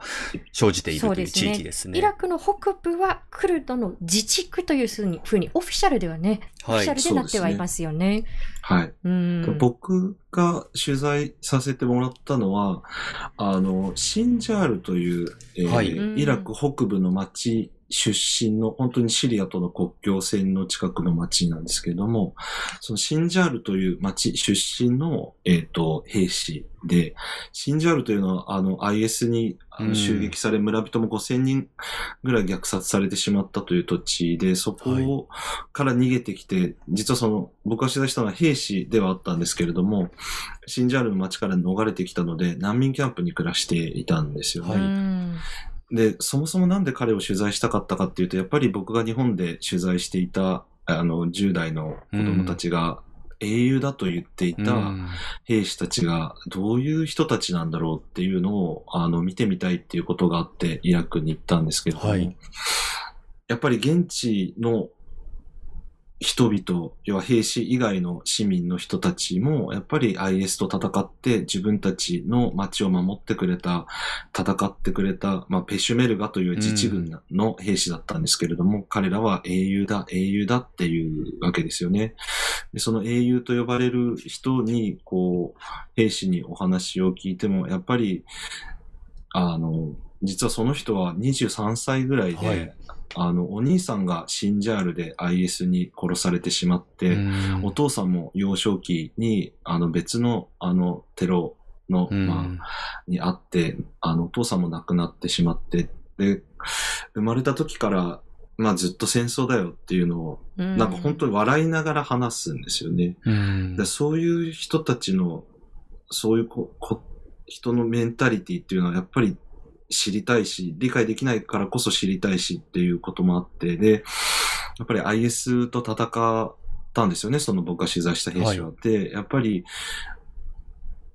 生じているという地域ですね。すねイラクの北部はクルドの自治区というふうに、オフィシャルではね、オフィシャルでなってはいますよね。はい。うん、僕が取材させてもらったのは、あの、シンジャールという、えーはい、イラク北部の町出身の、本当にシリアとの国境線の近くの町なんですけれども、そのシンジャールという町出身の、えっ、ー、と、兵士で、シンジャールというのは、あの、IS にあの襲撃され、村人も5000人ぐらい虐殺されてしまったという土地で、そこから逃げてきて、実はその、僕が取材したのは兵士ではあったんですけれども、シンジャールの町から逃れてきたので、難民キャンプに暮らしていたんですよね。はいで、そもそもなんで彼を取材したかったかっていうと、やっぱり僕が日本で取材していた、あの、10代の子供たちが、英雄だと言っていた兵士たちがどういう人たちなんだろうっていうのをあの見てみたいっていうことがあってイラクに行ったんですけども、はい、やっぱり現地の人々、要は兵士以外の市民の人たちも、やっぱり IS と戦って自分たちの街を守ってくれた、戦ってくれた、まあ、ペシュメルガという自治軍の兵士だったんですけれども、うん、彼らは英雄だ、英雄だっていうわけですよね。でその英雄と呼ばれる人に、こう、兵士にお話を聞いても、やっぱり、あの、実はその人は23歳ぐらいで、はいあの、お兄さんがシンジャールで IS に殺されてしまって、お父さんも幼少期に、あの、別の、あの、テロの、まあ、にあって、あの、お父さんも亡くなってしまって、で、生まれた時から、まあずっと戦争だよっていうのを、なんか本当に笑いながら話すんですよね。でそういう人たちの、そういうここ人のメンタリティっていうのはやっぱり知りたいし、理解できないからこそ知りたいしっていうこともあって、で、やっぱり IS と戦ったんですよね、その僕が取材した兵士は。はい、で、やっぱり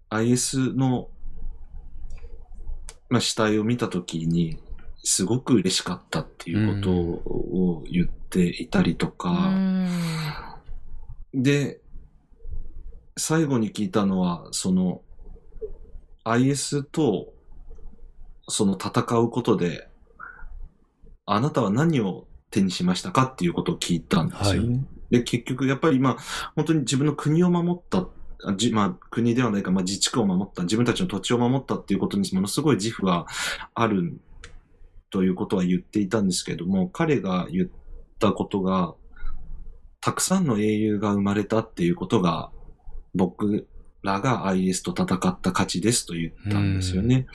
IS の、まあ、死体を見たときに、すごく嬉しかったっていうことを言っていたりとか、で、最後に聞いたのは、その、IS とその戦うことで、あなたは何を手にしましたかっていうことを聞いたんですよね。はい、で、結局、やっぱりまあ、本当に自分の国を守ったじまあ、国ではないか、まあ、自治区を守った、自分たちの土地を守ったっていうことにものすごい自負があるということは言っていたんですけども、彼が言ったことが、たくさんの英雄が生まれたっていうことが、僕らが IS と戦った価値ですと言ったんですよね。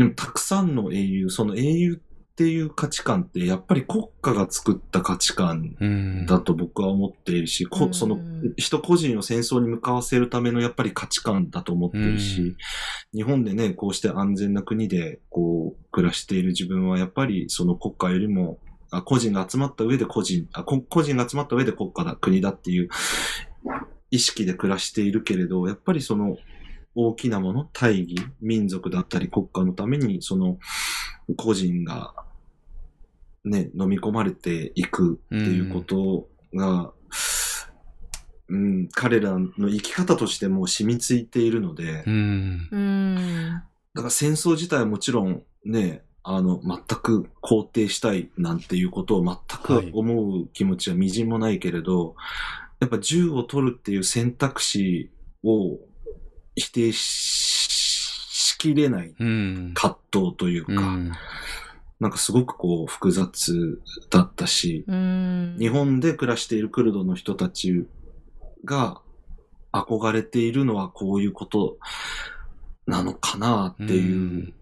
でもたくさんの英雄、その英雄っていう価値観ってやっぱり国家が作った価値観だと僕は思っているし、こその人個人を戦争に向かわせるためのやっぱり価値観だと思っているし、日本でね、こうして安全な国でこう暮らしている自分はやっぱりその国家よりもあ個人が集まった上で個人あ、個人が集まった上で国家だ、国だっていう意識で暮らしているけれど、やっぱりその大きなもの、大義、民族だったり国家のために、その個人がね、飲み込まれていくっていうことが、うん、うん、彼らの生き方としても染みついているので、うん、だから戦争自体はもちろんね、あの、全く肯定したいなんていうことを全く思う気持ちはみじんもないけれど、はい、やっぱ銃を取るっていう選択肢を否定しきれない葛藤というか、うん、なんかすごくこう複雑だったし、うん、日本で暮らしているクルドの人たちが憧れているのはこういうことなのかなっていう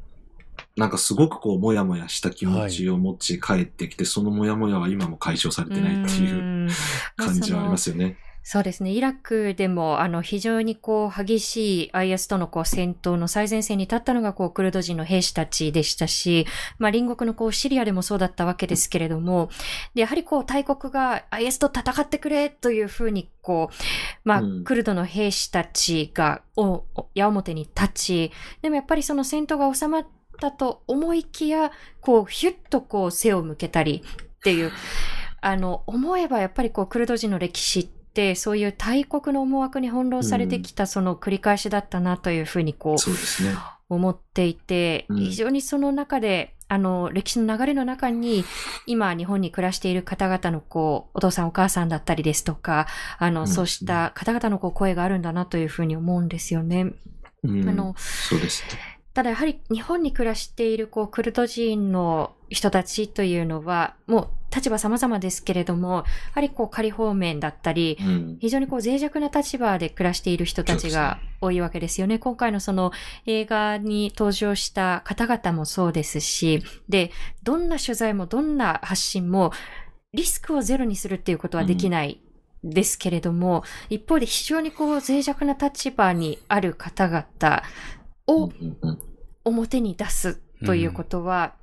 なんかすごくこう、もやもやした気持ちを持ち帰ってきて、はい、そのもやもやは今も解消されてないっていう感じはありますよね。そうですね。イラクでも、あの、非常にこう、激しい IS とのこう、戦闘の最前線に立ったのが、こう、クルド人の兵士たちでしたし、まあ、隣国のこう、シリアでもそうだったわけですけれども、で、やはりこう、大国が IS と戦ってくれというふうに、こう、まあ、クルドの兵士たちが、お、矢面に立ち、でもやっぱりその戦闘が収まったと思いきや、こう、ヒュッとこう、背を向けたりっていう、あの、思えばやっぱりこう、クルド人の歴史って、ってそういう大国の思惑に翻弄されてきたその繰り返しだったなというふうにこう、そうですね。思っていて、非常にその中で、あの、歴史の流れの中に、今、日本に暮らしている方々の、こう、お父さんお母さんだったりですとか、あの、そうした方々のこう声があるんだなというふうに思うんですよね。うん、あの、そうですね。ただやはり日本に暮らしているこうクルド人の人たちというのは、もう立場様々ですけれども、やはりこう仮方面だったり、うん、非常にこう脆弱な立場で暮らしている人たちが多いわけですよね。ね今回のその映画に登場した方々もそうですし、で、どんな取材もどんな発信もリスクをゼロにするっていうことはできない。ですけれども、うん、一方で非常にこう脆弱な立場にある方々を表に出すということは、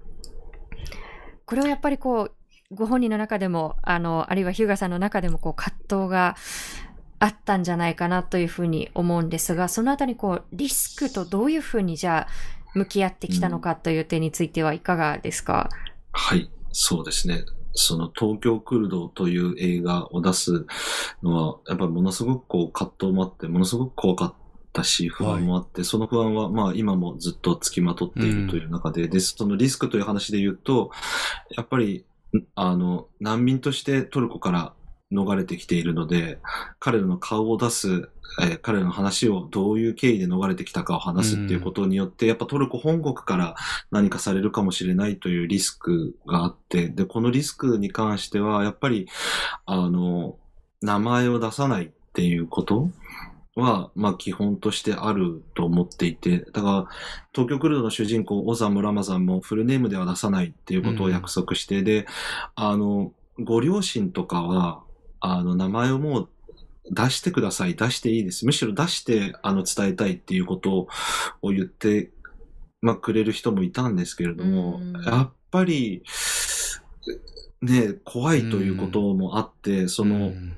これはやっぱりこう、ご本人の中でも、あの、あるいはヒューガさんの中でもこう葛藤があったんじゃないかなというふうに思うんですが、そのあたりこう、リスクとどういうふうにじゃあ、向き合ってきたのかという点についてはいかがですか、うん、はい、そうですね。その東京クルドという映画を出すのは、やっぱりものすごくこう葛藤もあって、ものすごく怖かったし、不安もあって、はい、その不安はまあ今もずっと付きまとっているという中で、うん、で、そのリスクという話で言うと、やっぱり、あの、難民としてトルコから逃れてきているので、彼らの顔を出す、えー、彼らの話をどういう経緯で逃れてきたかを話すっていうことによって、うん、やっぱトルコ本国から何かされるかもしれないというリスクがあって、で、このリスクに関しては、やっぱり、あの、名前を出さないっていうことは、まあ基本としてあると思っていて、だから、東京クルドの主人公、オザム・ラマザンもフルネームでは出さないっていうことを約束して、うん、で、あの、ご両親とかは、あの、名前をもう出してください、出していいです。むしろ出して、あの、伝えたいっていうことを言って、まあ、くれる人もいたんですけれども、うん、やっぱり、ね、怖いということもあって、その、うん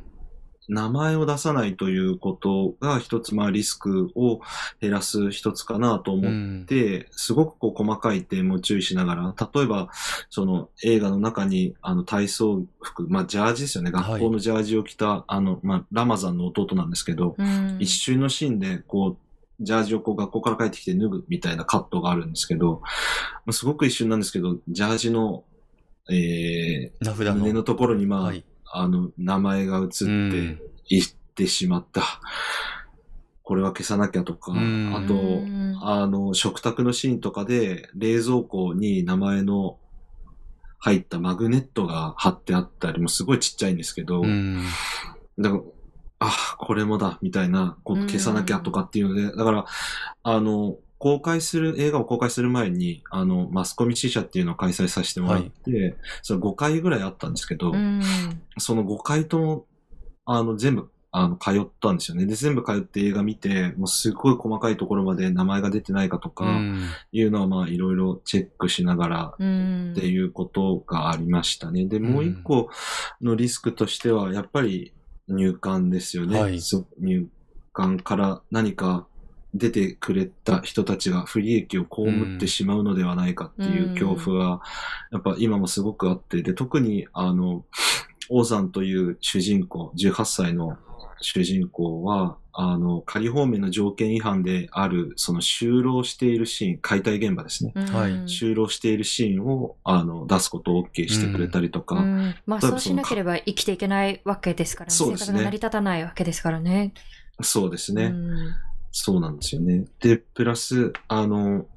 名前を出さないということが一つ、まあリスクを減らす一つかなと思って、うん、すごくこう細かい点も注意しながら、例えば、その映画の中にあの体操服、まあジャージですよね、学校のジャージを着た、はい、あの、まあラマザンの弟なんですけど、うん、一瞬のシーンでこう、ジャージをこう学校から帰ってきて脱ぐみたいなカットがあるんですけど、まあ、すごく一瞬なんですけど、ジャージの、えー、胸のところにまあ、はいあの、名前が映っていってしまった。これは消さなきゃとか、あと、あの、食卓のシーンとかで、冷蔵庫に名前の入ったマグネットが貼ってあったりもすごいちっちゃいんですけど、だから、あ、これもだ、みたいな、こう消さなきゃとかっていうので、だから、あの、公開する、映画を公開する前に、あの、マスコミ支社っていうのを開催させてもらって、はい、その5回ぐらいあったんですけど、その5回とも、あの、全部、あの、通ったんですよね。で、全部通って映画見て、もうすごい細かいところまで名前が出てないかとか、いうのはまあいろいろチェックしながらっていうことがありましたね。で、もう一個のリスクとしては、やっぱり入管ですよね。はい、入管から何か出てくれた人たちが不利益を被ってしまうのではないかっていう恐怖は、やっぱ今もすごくあって、で、特にあの、王山という主人公、18歳の主人公は、あの、仮放免の条件違反である、その就労しているシーン、解体現場ですね。はい。就労しているシーンを、あの、出すことを OK してくれたりとか。うん、まあ、そうしなければ生きていけないわけですからね。そうですね。生活が成り立たないわけですからね。そうですね。うんそうなんですよね。で、プラス、あの、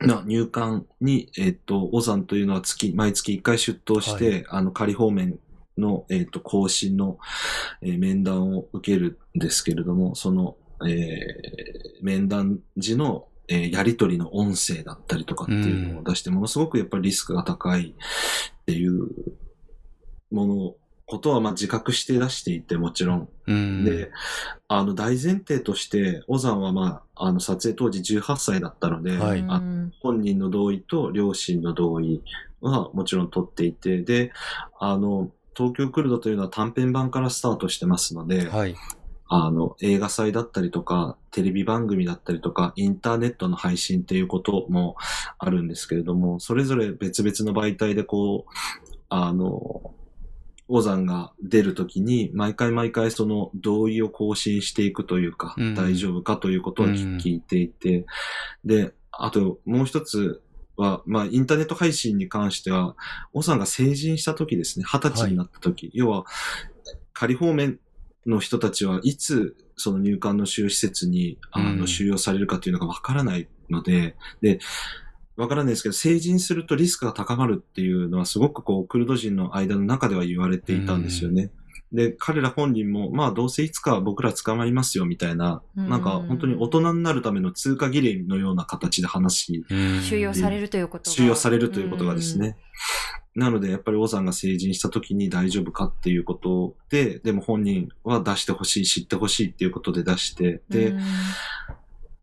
な入管に、えっ、ー、と、オザンというのは月、毎月1回出頭して、はい、あの、仮方面の、えっ、ー、と、更新の、えー、面談を受けるんですけれども、その、えー、面談時の、えー、やりとりの音声だったりとかっていうのを出して、ものすごくやっぱりリスクが高いっていうもの、ことはまあ自覚して出していて、もちろん。うん、で、あの大前提として、オザンはまあ、あの撮影当時18歳だったので、はい、あ本人の同意と両親の同意はもちろん取っていて、で、あの、東京クルドというのは短編版からスタートしてますので、はい、あの、映画祭だったりとか、テレビ番組だったりとか、インターネットの配信っていうこともあるんですけれども、それぞれ別々の媒体でこう、あの、オザンが出るときに、毎回毎回その同意を更新していくというか、うん、大丈夫かということを聞いていて、うん、で、あともう一つは、まあ、インターネット配信に関しては、オザンが成人したときですね、二十歳になったとき、はい、要は、仮方面の人たちはいつその入管の収容施設にあの収容されるかというのがわからないので、で、わからないですけど、成人するとリスクが高まるっていうのはすごくこう、クルド人の間の中では言われていたんですよね。で、彼ら本人も、まあどうせいつか僕ら捕まりますよみたいな、なんか本当に大人になるための通過儀礼のような形で話。収容されるということが。収容されるということがですね。なので、やっぱり王さんが成人した時に大丈夫かっていうことで、でも本人は出してほしい、知ってほしいっていうことで出して、で、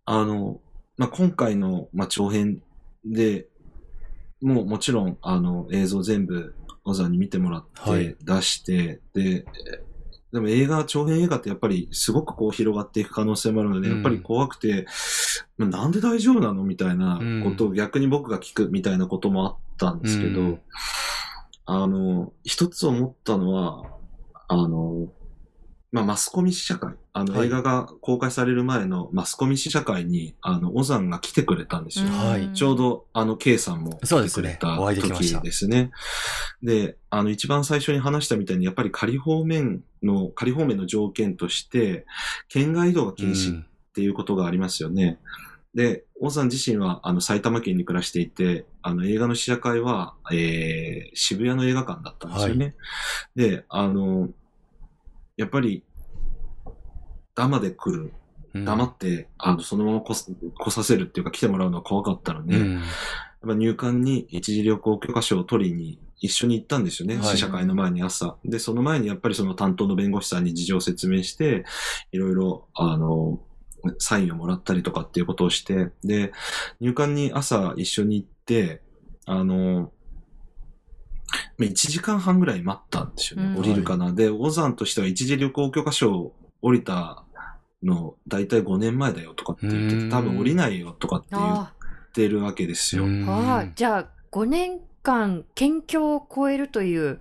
あの、まあ、今回の、まあ、長編で、もうもちろん、あの、映像全部、小沢に見てもらって出して、はい、で、でも映画、長編映画ってやっぱりすごくこう広がっていく可能性もあるので、うん、やっぱり怖くて、なんで大丈夫なのみたいなことを逆に僕が聞くみたいなこともあったんですけど、うん、あの、一つ思ったのは、あの、まあ、マスコミ試写会。あの、映画が公開される前のマスコミ試写会に、あの、オザンが来てくれたんですよ。はい。ちょうど、あの、K さんも来てくれた時ですね。で、あの、一番最初に話したみたいに、やっぱり仮方面の、仮方面の条件として、県外移動が禁止っていうことがありますよね。で、オザン自身は、あの、埼玉県に暮らしていて、あの、映画の試写会は、えー、渋谷の映画館だったんですよね。はい、で、あの、やっぱり、生で来る。黙って、あの、そのまま来させるっていうか来てもらうのは怖かったので、うん、やっぱ入管に一時旅行許可証を取りに一緒に行ったんですよね。試写会の前に朝。で、その前にやっぱりその担当の弁護士さんに事情を説明して、いろいろ、あの、サインをもらったりとかっていうことをして、で、入管に朝一緒に行って、あの、1時間半ぐらい待ったんですよね。うん、降りるかな。で、オザンとしては一時旅行許可証を降りたの、だいたい5年前だよとかって言ってて、多分降りないよとかって言ってるわけですよ。ああ、じゃあ5年間県境を越えるという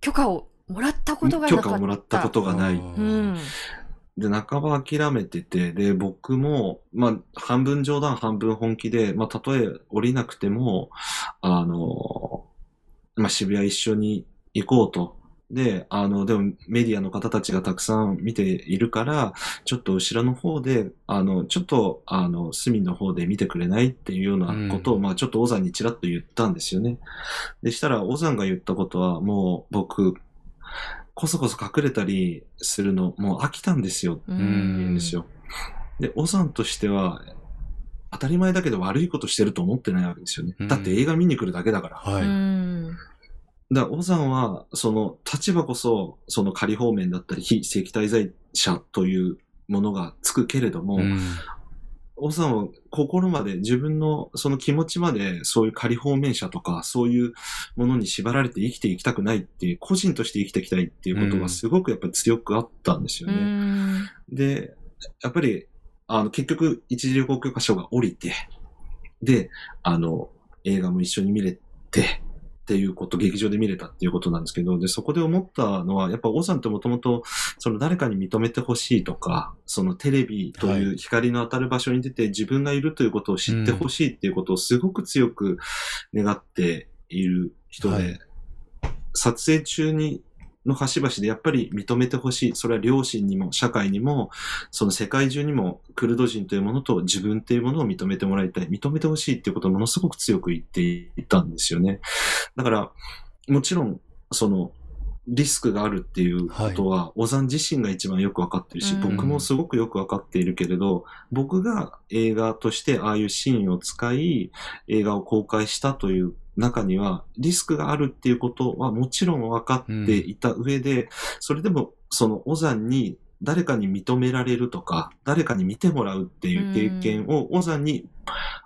許可をもらったことがなかった。許可をもらったことがない。うんで、半ば諦めてて、で、僕も、まあ、半分冗談、半分本気で、まあ、たとえ降りなくても、あの、まあ、渋谷一緒に行こうと。で、あの、でもメディアの方たちがたくさん見ているから、ちょっと後ろの方で、あの、ちょっと、あの、隅の方で見てくれないっていうようなことを、うん、まあちょっとオザンにちらっと言ったんですよね。でしたら、オザンが言ったことは、もう僕、こそこそ隠れたりするの、もう飽きたんですよ、って言うんですよ。で、オザンとしては、当たり前だけど悪いことしてると思ってないわけですよね。だって映画見に来るだけだから。はい。だから、オザンは、その立場こそ、その仮方面だったり、非正規滞在者というものがつくけれども、うん、オザンは心まで、自分のその気持ちまで、そういう仮方面者とか、そういうものに縛られて生きていきたくないっていう、個人として生きていきたいっていうことがすごくやっぱり強くあったんですよね。うん、で、やっぱり、あの、結局、一時旅行許可証が降りて、で、あの、映画も一緒に見れて、っていうこと、劇場で見れたっていうことなんですけど、で、そこで思ったのは、やっぱ、オさんってもともと、その誰かに認めてほしいとか、そのテレビという光の当たる場所に出て自分がいるということを知ってほしいっていうことをすごく強く願っている人で、はい、撮影中にの端々でやっぱり認めてほしい。それは両親にも、社会にも、その世界中にも、クルド人というものと自分というものを認めてもらいたい。認めてほしいっていうことをものすごく強く言っていたんですよね。だから、もちろん、その、リスクがあるっていうことは、小山自身が一番よくわかってるし、僕もすごくよくわかっているけれど、僕が映画としてああいうシーンを使い、映画を公開したという中には、リスクがあるっていうことはもちろん分かっていた上で、うん、それでも、その小山に誰かに認められるとか、誰かに見てもらうっていう経験を小山に、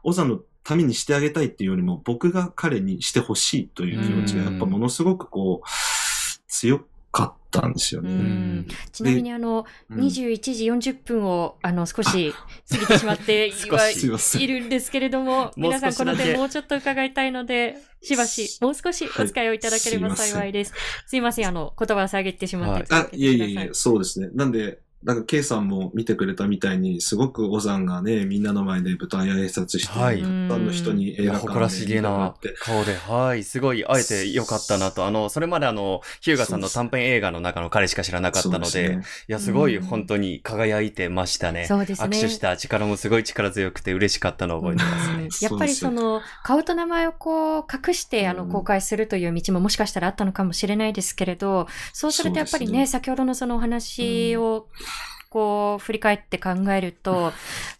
小山のためにしてあげたいっていうよりも、僕が彼にしてほしいという気持ちがやっぱものすごくこう、強かったんですよね。ちなみにあの、21時40分を、あの、少し過ぎてしまって いるんですけれども、皆さんこの点もうちょっと伺いたいので、しばし、もう少しお使いをいただければ幸いです。はい、すいません、あの、言葉を下げてしまって、はい。あ、いえいえいえ、そうですね。なんで、なんか、K さんも見てくれたみたいに、すごく小山がね、みんなの前で舞台挨拶して、はい、たくさんの人に映画館で誇らしげな顔で、はい、すごい、あえてよかったなと。あの、それまであの、ヒューガさんの短編映画の中の彼しか知らなかったので、でね、いや、すごい本当に輝いてましたね。そうですね。握手した力もすごい力強くて嬉しかったのを覚えてますね。やっぱりその、顔と名前をこう、隠して、あの、公開するという道ももしかしたらあったのかもしれないですけれど、そうするとやっぱりね、ね。先ほどのそのお話を、こう、振り返って考えると、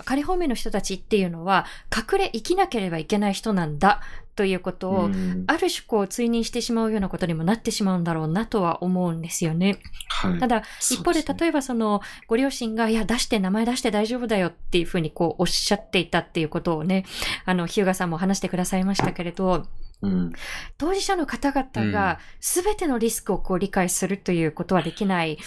仮方面の人たちっていうのは、隠れ生きなければいけない人なんだということを、ある種こう、追認してしまうようなことにもなってしまうんだろうなとは思うんですよね。はい、ただ、一方で、例えばその、ご両親が、いや、出して、名前出して大丈夫だよっていうふうにこう、おっしゃっていたっていうことをね、あの、日向さんも話してくださいましたけれど、うん、当事者の方々が全てのリスクをこう理解するということはできない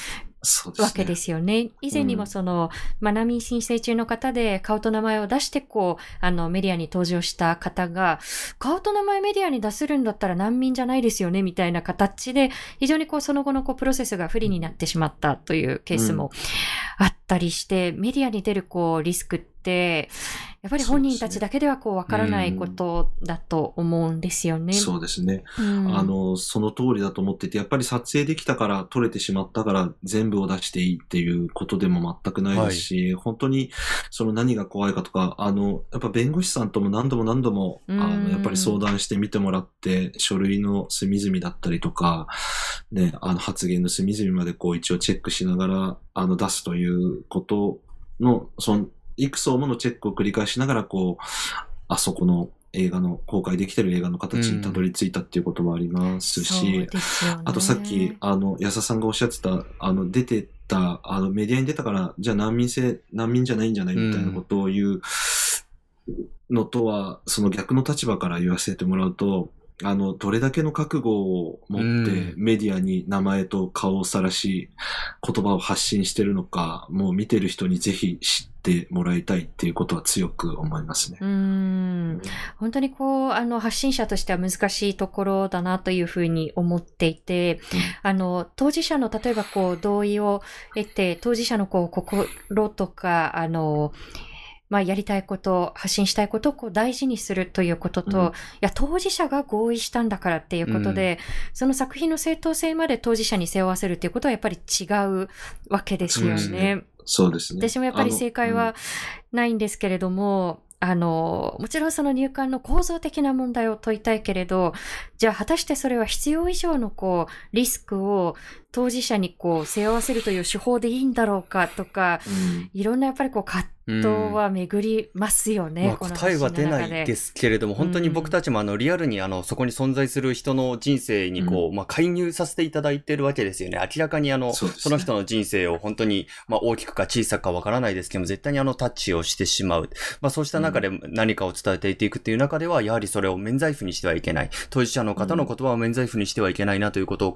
わけですよね。以前にもその、まあ、難民申請中の方で顔と名前を出してこう、あのメディアに登場した方が、顔と名前メディアに出せるんだったら難民じゃないですよね、みたいな形で、非常にこうその後のこうプロセスが不利になってしまったというケースもあったりして、メディアに出るこうリスクって、やっぱり本人たちだけではこうわからないことだと思うんですよね。そうですね、うん、あの、その通りだと思ってて、やっぱり撮影できたから撮れてしまったから全部を出していいっていうことでも全くないですし、はい、本当にその何が怖いかとか、あの、やっぱ弁護士さんとも何度も何度も、あの、やっぱり相談して見てもらって、書類の隅々だったりとか、ね、あの発言の隅々までこう一応チェックしながら、あの出すということの、その、幾層ものチェックを繰り返しながら、こう、あそこの映画の、公開できてる映画の形にたどり着いたっていうこともありますし、うんあとさっき、あの、安田さんがおっしゃってた、あの、出てた、あの、メディアに出たから、じゃあ難民性、難民じゃないんじゃないみたいなことを言うのとは、その逆の立場から言わせてもらうと、あの、どれだけの覚悟を持ってメディアに名前と顔をさらし、言葉を発信してるのか、もう見てる人にぜひ知ってもらいたいっていうことは強く思いますね。うん。本当にこう、あの、発信者としては難しいところだなというふうに思っていて、うん、あの、当事者の例えばこう、同意を得て、当事者のこう、心とか、あの、まあ、やりたいこと、発信したいことをこう大事にするということと、うん、いや、当事者が合意したんだからっていうことで、うん、その作品の正当性まで当事者に背負わせるっていうことはやっぱり違うわけですよね。そうですね。私もやっぱり正解はないんですけれども、あの、もちろんその入管の構造的な問題を問いたいけれど、じゃあ果たしてそれは必要以上のこう、リスクを当事者にこう、背負わせるという手法でいいんだろうかとか、うん、いろんなやっぱりこう、葛藤は巡りますよね、まあ、答えは出ないですけれども、本当に僕たちもあの、リアルにあの、そこに存在する人の人生にこう、うん、まあ、介入させていただいてるわけですよね。明らかにあの、そ、ね,、の人の人生を本当に、まあ、大きくか小さくかわからないですけども、絶対にあの、タッチをしてしまう。まあ、そうした中で何かを伝えていくっていう中では、やはりそれを免罪符にしてはいけない。当事者の方の言葉を免罪符にしてはいけないなということを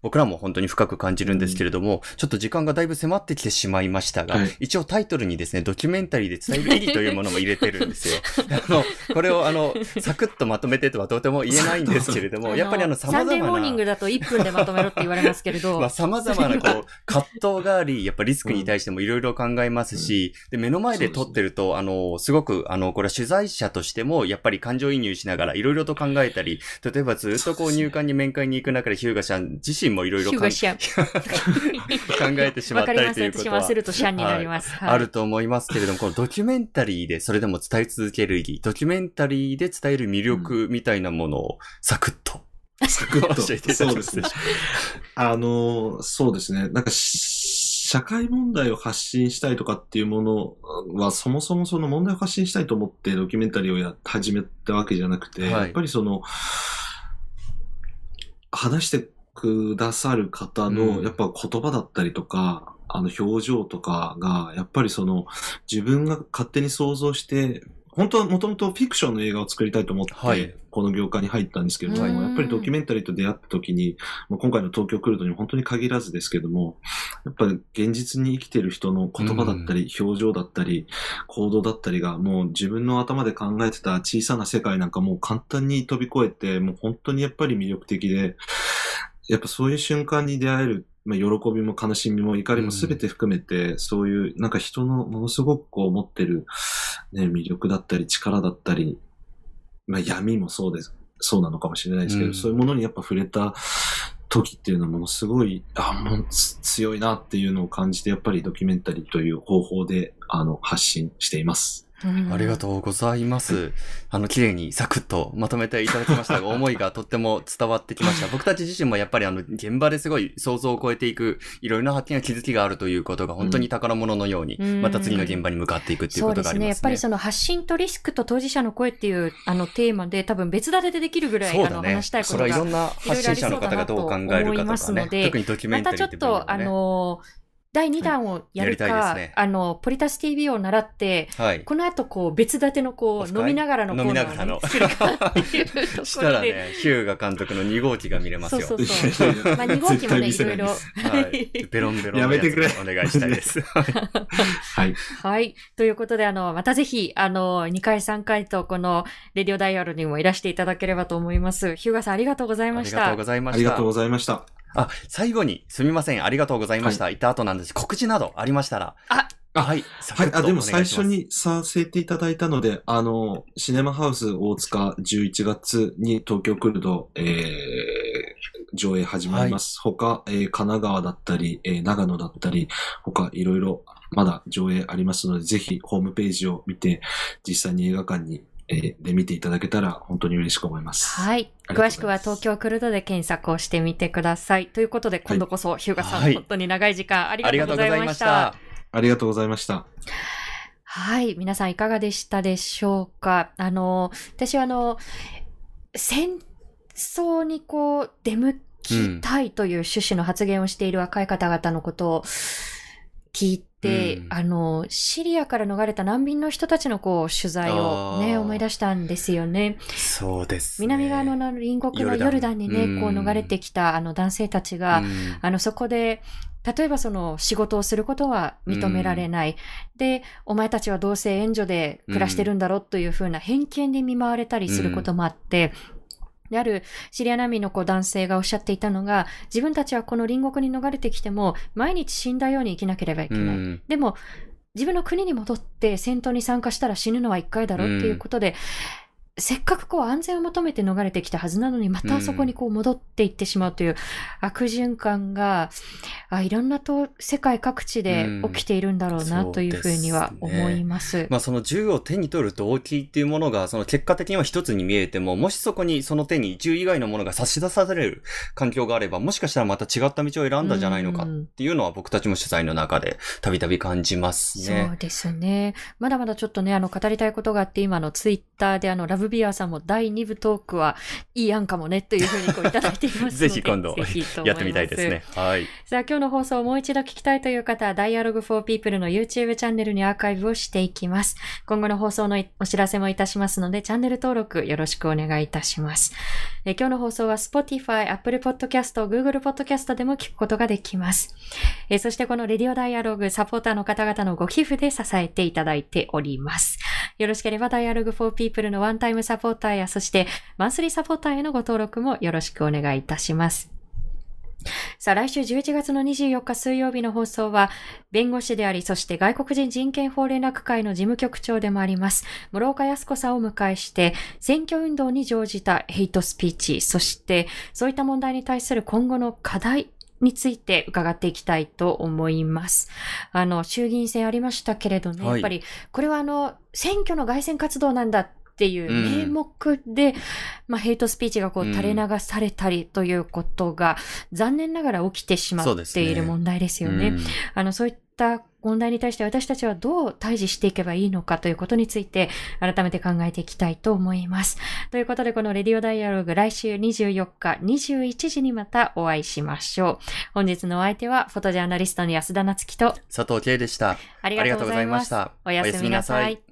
僕らも本当に深く感じるんですけれども、うん、ちょっと時間がだいぶ迫ってきてしまいましたが、はい、一応タイトルにですね、ドキュメンタリーで伝える意義というものも入れてるんですよ。あの、これをあの、サクッとまとめてとはとても言えないんですけれども、やっぱりあの、様々な。サンデーモーニングだと1分でまとめろって言われますけれど。まあ、様々なこう、葛藤があり、やっぱリスクに対してもいろいろ考えますし、うん、で、目の前で撮ってると、あの、すごく、あの、これは取材者としても、やっぱり感情移入しながらいろいろと考えたり、例えばずっとこう入管に面会に行く中でヒューガシャン自身もいろいろ考 えてしまったりということは。わするとシャンになります。はい、あると思いますけれども、このドキュメンタリーでそれでも伝え続ける意義、ドキュメンタリーで伝える魅力みたいなものをサクッとサクッと。そうですね。あの、そうですね。なんか、社会問題を発信したいとかっていうものは、そもそもその問題を発信したいと思ってドキュメンタリーをや始めたわけじゃなくて、はい、やっぱりその、話してくださる方の、やっぱ言葉だったりとか、あの表情とかが、やっぱりその、自分が勝手に想像して本当はもともとフィクションの映画を作りたいと思って、この業界に入ったんですけれども、はい、やっぱりドキュメンタリーと出会った時に、まあ、今回の東京来るとに本当に限らずですけども、やっぱり現実に生きてる人の言葉だったり、表情だったり、行動だったりが、もう自分の頭で考えてた小さな世界なんかもう簡単に飛び越えて、もう本当にやっぱり魅力的で、やっぱそういう瞬間に出会えるまあ、喜びも悲しみも怒りも全て含めて、うん、そういう、なんか人のものすごくこう持ってる、ね、魅力だったり力だったり、まあ、闇もそうです、そうなのかもしれないですけど、うん、そういうものにやっぱ触れた時っていうのはものすごい、あ、もう強いなっていうのを感じて、やっぱりドキュメンタリーという方法で、あの、発信しています。ありがとうございます。あの、綺麗にサクッとまとめていただきましたが、思いがとっても伝わってきました。僕たち自身もやっぱりあの、現場ですごい想像を超えていく、いろいろな発見や気づきがあるということが本当に宝物のように、うん、また次の現場に向かっていくっていうことがありますね。そうですね。やっぱりその発信とリスクと当事者の声っていう、あの、テーマで多分別立てでできるぐらい、ね、あの、話したいことが。それはいろんな発信者の方がどう考えるかとかね。特にドキュメンタリーって、ね、またちょっと、あの第2弾をやるか、はいね、あの、ポリタス TV を習って、はい、この後こう別立てのこう飲みながらのコーナーを作るかっていうところで。したらね、ヒューガ監督の2号機が見れますよ。そうそうそう。まあ2号機もね、いろいろ。はい。ベロンベロンやめてくれ。お願いしたいです。はい。はい。ということで、あの、またぜひ、あの、2回3回とこのレディオダイヤルにもいらしていただければと思います。ヒューガさんありがとうございました。ありがとうございました。ありがとうございました。あ、最後に、すみません。ありがとうございました。はい、った後なんです。告知などありましたら。あ、あ、はい。はい。あ、でも最初にさせていただいたので、あの、シネマハウス大塚11月に東京来ると、えー、上映始まります。はい、他、えー、神奈川だったり、えー、長野だったり、他いろいろまだ上映ありますので、ぜひホームページを見て、実際に映画館にえー、で見ていただけたら本当に嬉しく思います。はい。詳しくは東京クルドで検索をしてみてください。ということで、今度こそ、日向さん、はい、本当に長い時間ありがとうございました。ありがとうございました。はい。皆さんいかがでしたでしょうか？あの、私はあの、戦争にこう、出向きたいという趣旨の発言をしている若い方々のことを聞いて、で、うん、あの、シリアから逃れた難民の人たちのこう、取材をね、思い出したんですよね。そうです、ね、南側の隣国のヨルダンにね、こう逃れてきたあの男性たちが、うん、あの、そこで、例えばその仕事をすることは認められない。うん、で、お前たちはどうせ援助で暮らしてるんだろうというふうな偏見で見舞われたりすることもあって、であるシリア難民の子男性がおっしゃっていたのが、自分たちはこの隣国に逃れてきても、毎日死んだように生きなければいけない。うん、でも、自分の国に戻って戦闘に参加したら死ぬのは一回だろうっていうことで、せっかくこう安全を求めて逃れてきたはずなのに、またそこにこう戻っていってしまうという悪循環が、うん、あいろんなと世界各地で起きているんだろうなというふうには思います。うんすね、まあその銃を手に取る動機っていうものが、その結果的には一つに見えても、もしそこにその手に銃以外のものが差し出される環境があれば、もしかしたらまた違った道を選んだんじゃないのかっていうのは僕たちも取材の中でたびたび感じますね。そうですね。まだまだちょっとね、あの語りたいことがあって、今のツイッターであのラブビアさんも第2部トークはいい案かもねというふうにこういただいていますので。ぜひ今度やってみたいですね。はい。さあ今日の放送をもう一度聞きたいという方は Dialogue for People の YouTube チャンネルにアーカイブをしていきます。今後の放送のお知らせもいたしますのでチャンネル登録よろしくお願いいたします。え今日の放送は Spotify、Apple Podcast、Google Podcast でも聞くことができます。えそしてこのレディオダイアログサポーターの方々のご寄付で支えていただいております。よろしければ Dialogue for People のワンタイムサポーターやそしてマンスリーサポーターへのご登録もよろしくお願いいたします。さあ、来週11月の24日水曜日の放送は、弁護士であり、そして外国人人権法連絡会の事務局長でもあります、室岡康子さんを迎えして、選挙運動に乗じたヘイトスピーチ、そしてそういった問題に対する今後の課題について伺っていきたいと思います。あの、衆議院選ありましたけれどね、はい、やっぱり、これはあの、選挙の外選活動なんだっっていう名目で、うん、まあ、ヘイトスピーチがこう垂れ流されたりということが、残念ながら起きてしまっている問題ですよね。ねうん、あの、そういった問題に対して私たちはどう対峙していけばいいのかということについて改めて考えていきたいと思います。ということでこのレディオダイアログ来週24日21時にまたお会いしましょう。本日のお相手はフォトジャーナリストの安田なつきと佐藤圭でした。ありがとうございました。おやすみなさい。